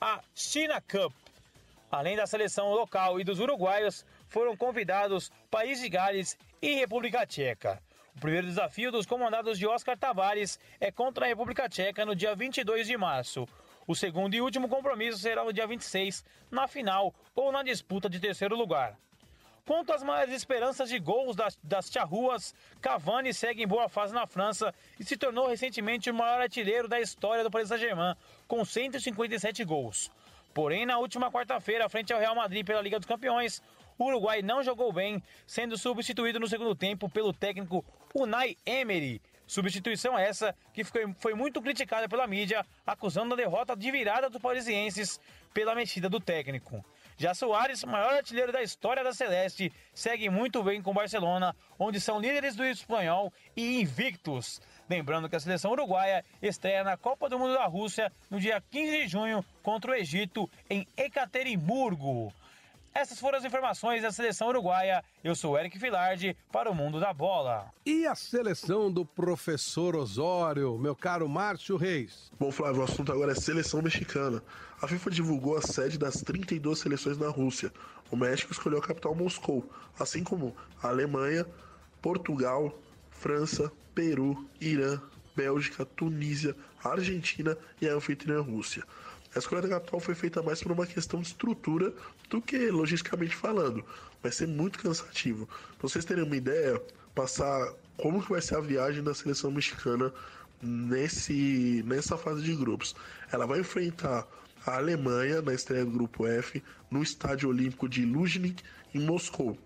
a China Cup. Além da seleção local e dos uruguaios, foram convidados País de Gales e República Tcheca. O primeiro desafio dos comandados de Oscar Tavares é contra a República Tcheca no dia 22 de março. O segundo e último compromisso será no dia 26, na final ou na disputa de terceiro lugar. Quanto às maiores esperanças de gols das, das charruas, Cavani segue em boa fase na França e se tornou recentemente o maior artilheiro da história do Paris Saint-Germain, com 157 gols. Porém, na última quarta-feira, frente ao Real Madrid pela Liga dos Campeões, o Uruguai não jogou bem, sendo substituído no segundo tempo pelo técnico Unai Emery. Substituição essa que foi, muito criticada pela mídia, acusando a derrota de virada dos parisienses pela mexida do técnico. Já Soares, maior artilheiro da história da Celeste, segue muito bem com Barcelona, onde são líderes do espanhol e invictos. Lembrando que a seleção uruguaia estreia na Copa do Mundo da Rússia no dia 15 de junho contra o Egito em Ekaterimburgo. Essas foram as informações da seleção uruguaia. Eu sou Eric Filardi para o Mundo da Bola. E a seleção do professor Osório, meu caro Márcio Reis? Bom, Flávio, o assunto agora é seleção mexicana. A FIFA divulgou a sede das 32 seleções na Rússia. O México escolheu a capital Moscou, assim como a Alemanha, Portugal, França, Peru, Irã, Bélgica, Tunísia, Argentina e a anfitriã Rússia. A escolha da capital foi feita mais por uma questão de estrutura do que logisticamente falando. Vai ser muito cansativo. Pra vocês terem uma ideia, passar como que vai ser a viagem da seleção mexicana nesse, nessa fase de grupos. Ela vai enfrentar a Alemanha na estreia do grupo F no estádio olímpico de Luzhnik em Moscou.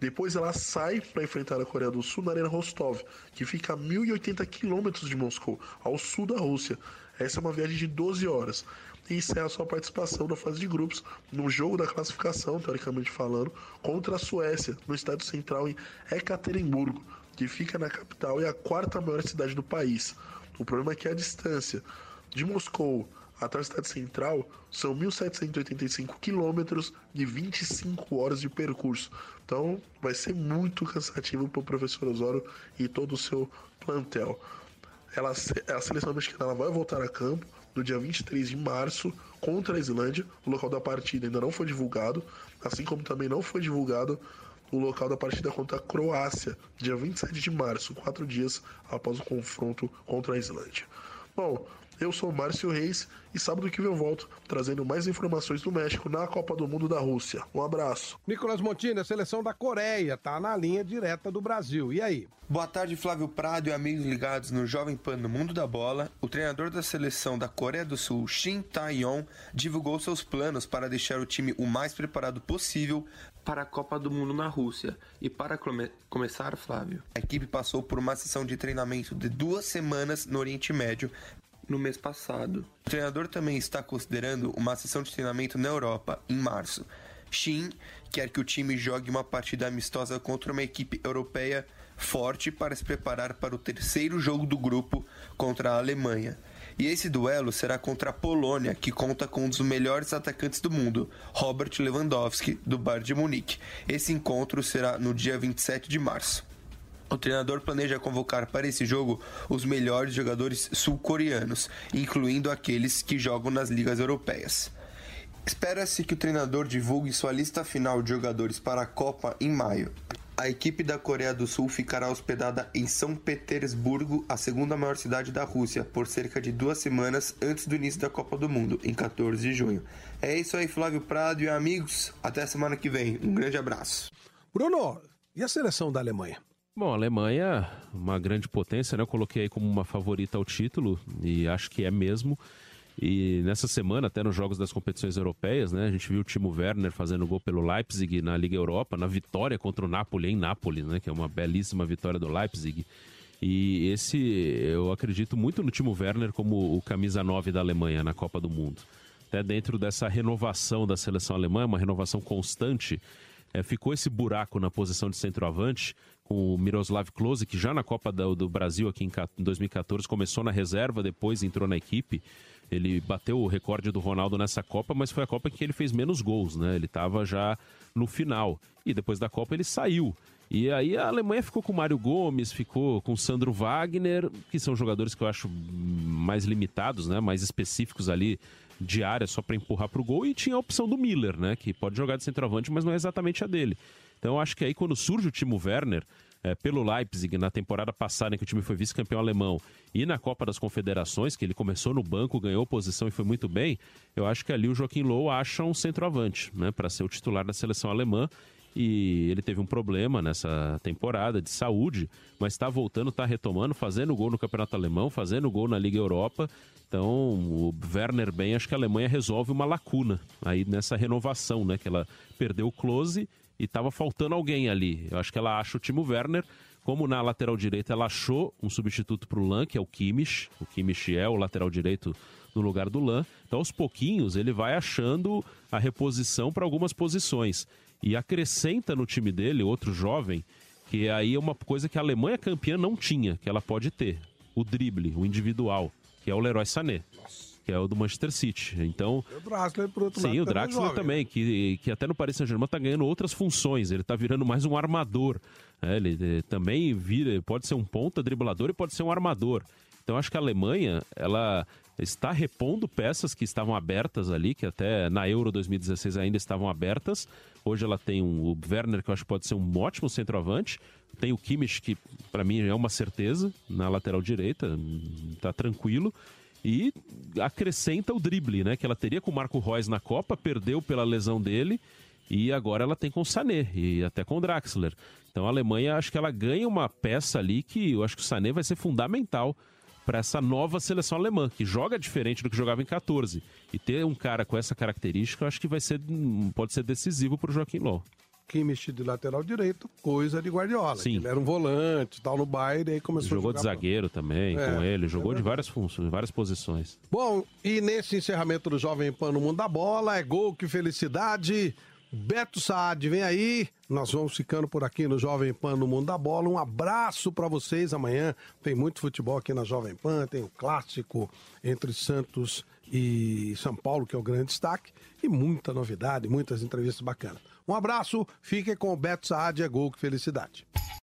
Depois ela sai para enfrentar a Coreia do Sul na Arena Rostov, que fica a 1080 quilômetros de Moscou, ao sul da Rússia. Essa é uma viagem de 12 horas. E encerra sua participação na fase de grupos, no jogo da classificação, teoricamente falando, contra a Suécia, no estádio central em Ekaterimburgo, que fica na capital e a quarta maior cidade do país. O problema é que a distância de Moscou até o estádio central são 1.785 quilômetros de 25 horas de percurso. Então vai ser muito cansativo para o professor Osório e todo o seu plantel. Ela, a seleção mexicana ela vai voltar a campo no dia 23 de março contra a Islândia. O local da partida ainda não foi divulgado, assim como também não foi divulgado o local da partida contra a Croácia, dia 27 de março, quatro dias após o confronto contra a Islândia. Bom, eu sou Márcio Reis e sábado que vem eu volto trazendo mais informações do México na Copa do Mundo da Rússia. Um abraço. Nicolas Montini, a seleção da Coreia, tá na linha direta do Brasil. E aí? Boa tarde, Flávio Prado e amigos ligados no Jovem Pan no Mundo da Bola. O treinador da seleção da Coreia do Sul, Shin Tae-yong, divulgou seus planos para deixar o time o mais preparado possível para a Copa do Mundo na Rússia. E para come começar, Flávio, a equipe passou por uma sessão de treinamento de duas semanas no Oriente Médio no mês passado. O treinador também está considerando uma sessão de treinamento na Europa em março. Shin quer que o time jogue uma partida amistosa contra uma equipe europeia forte para se preparar para o terceiro jogo do grupo contra a Alemanha. E esse duelo será contra a Polônia, que conta com um dos melhores atacantes do mundo, Robert Lewandowski, do Bayern de Munique. Esse encontro será no dia 27 de março. O treinador planeja convocar para esse jogo os melhores jogadores sul-coreanos, incluindo aqueles que jogam nas ligas europeias. Espera-se que o treinador divulgue sua lista final de jogadores para a Copa em maio. A equipe da Coreia do Sul ficará hospedada em São Petersburgo, a segunda maior cidade da Rússia, por cerca de duas semanas antes do início da Copa do Mundo, em 14 de junho. É isso aí, Flávio Prado e amigos. Até semana que vem. Um grande abraço. Bruno, e a seleção da Alemanha? Bom, a Alemanha, uma grande potência, né? Eu coloquei aí como uma favorita ao título e acho que é mesmo. E nessa semana, até nos jogos das competições europeias, né? A gente viu o Timo Werner fazendo gol pelo Leipzig na Liga Europa, na vitória contra o Napoli em Nápoles, né? Que é uma belíssima vitória do Leipzig. E esse, eu acredito muito no Timo Werner como o camisa 9 da Alemanha na Copa do Mundo. Até dentro dessa renovação da seleção alemã, uma renovação constante, é, ficou esse buraco na posição de centroavante o Miroslav Klose, que já na Copa do, do Brasil aqui em, ca- em 2014 começou na reserva, depois entrou na equipe. Ele bateu o recorde do Ronaldo nessa Copa, mas foi a Copa em que ele fez menos gols, né? Ele estava já no final. E depois da Copa ele saiu. E aí a Alemanha ficou com o Mário Gomes, ficou com o Sandro Wagner, que são jogadores que eu acho mais limitados, né? Mais específicos ali de área só para empurrar pro gol. E tinha a opção do Miller, né? Que pode jogar de centroavante, mas não é exatamente a dele. Então acho que aí quando surge o Timo Werner, é, pelo Leipzig na temporada passada, em que o time foi vice-campeão alemão, e na Copa das Confederações, que ele começou no banco, ganhou posição e foi muito bem, eu acho que ali o Joaquim Low acha um centroavante, né, para ser o titular da seleção alemã. E ele teve um problema nessa temporada de saúde, mas está voltando, está retomando, fazendo gol no Campeonato Alemão, fazendo gol na Liga Europa. Então, o Werner bem, acho que a Alemanha resolve uma lacuna aí nessa renovação, né? Que ela perdeu o Close e estava faltando alguém ali. Eu acho que ela acha o Timo Werner, como na lateral direita ela achou um substituto para o Lan, que é o Kimmich. O Kimmich é o lateral direito no lugar do Lan. Então, aos pouquinhos, ele vai achando a reposição para algumas posições. E acrescenta no time dele outro jovem, que aí é uma coisa que a Alemanha campeã não tinha, que ela pode ter. O drible, o individual, que é o Leroy Sané. Que é o do Manchester City. Então, O Draxler, por outro lado, Sim, o também é Draxler jovem. também, que, que até no Paris Saint-Germain tá ganhando outras funções. Ele tá virando mais um armador. né? Ele eh, também vira, pode ser um ponta driblador e pode ser um armador. Então acho que a Alemanha, ela está repondo peças que estavam abertas ali, que até na Euro 2016 ainda estavam abertas. Hoje ela tem um, o Werner, que eu acho que pode ser um ótimo centroavante. Tem o Kimmich, que para mim é uma certeza, na lateral direita, hum, tá tranquilo. E acrescenta o drible, né? Que ela teria com o Marco Reus na Copa, perdeu pela lesão dele. E agora ela tem com o Sané e até com o Draxler. Então a Alemanha, acho que ela ganha uma peça ali que eu acho que o Sané vai ser fundamental para essa nova seleção alemã, que joga diferente do que jogava em 14. E ter um cara com essa característica, eu acho que vai ser, hum, pode ser decisivo para o Joaquim Low. Kimmich de lateral direito, coisa de Guardiola. Sim. Ele era um volante, tal, no Bayern, e aí começou Jogou a de jogar zagueiro também É, com ele, é jogou de verdade. várias funções, várias posições. Bom, e nesse encerramento do Jovem Pan no Mundo da Bola, é gol, que felicidade. Beto Saad, vem aí. Nós vamos ficando por aqui no Jovem Pan no Mundo da Bola. Um abraço para vocês. Amanhã tem muito futebol aqui na Jovem Pan. Tem o clássico entre Santos e São Paulo, que é o grande destaque. E muita novidade, muitas entrevistas bacanas. Um abraço, fique com o Beto Saad, é gol, que felicidade.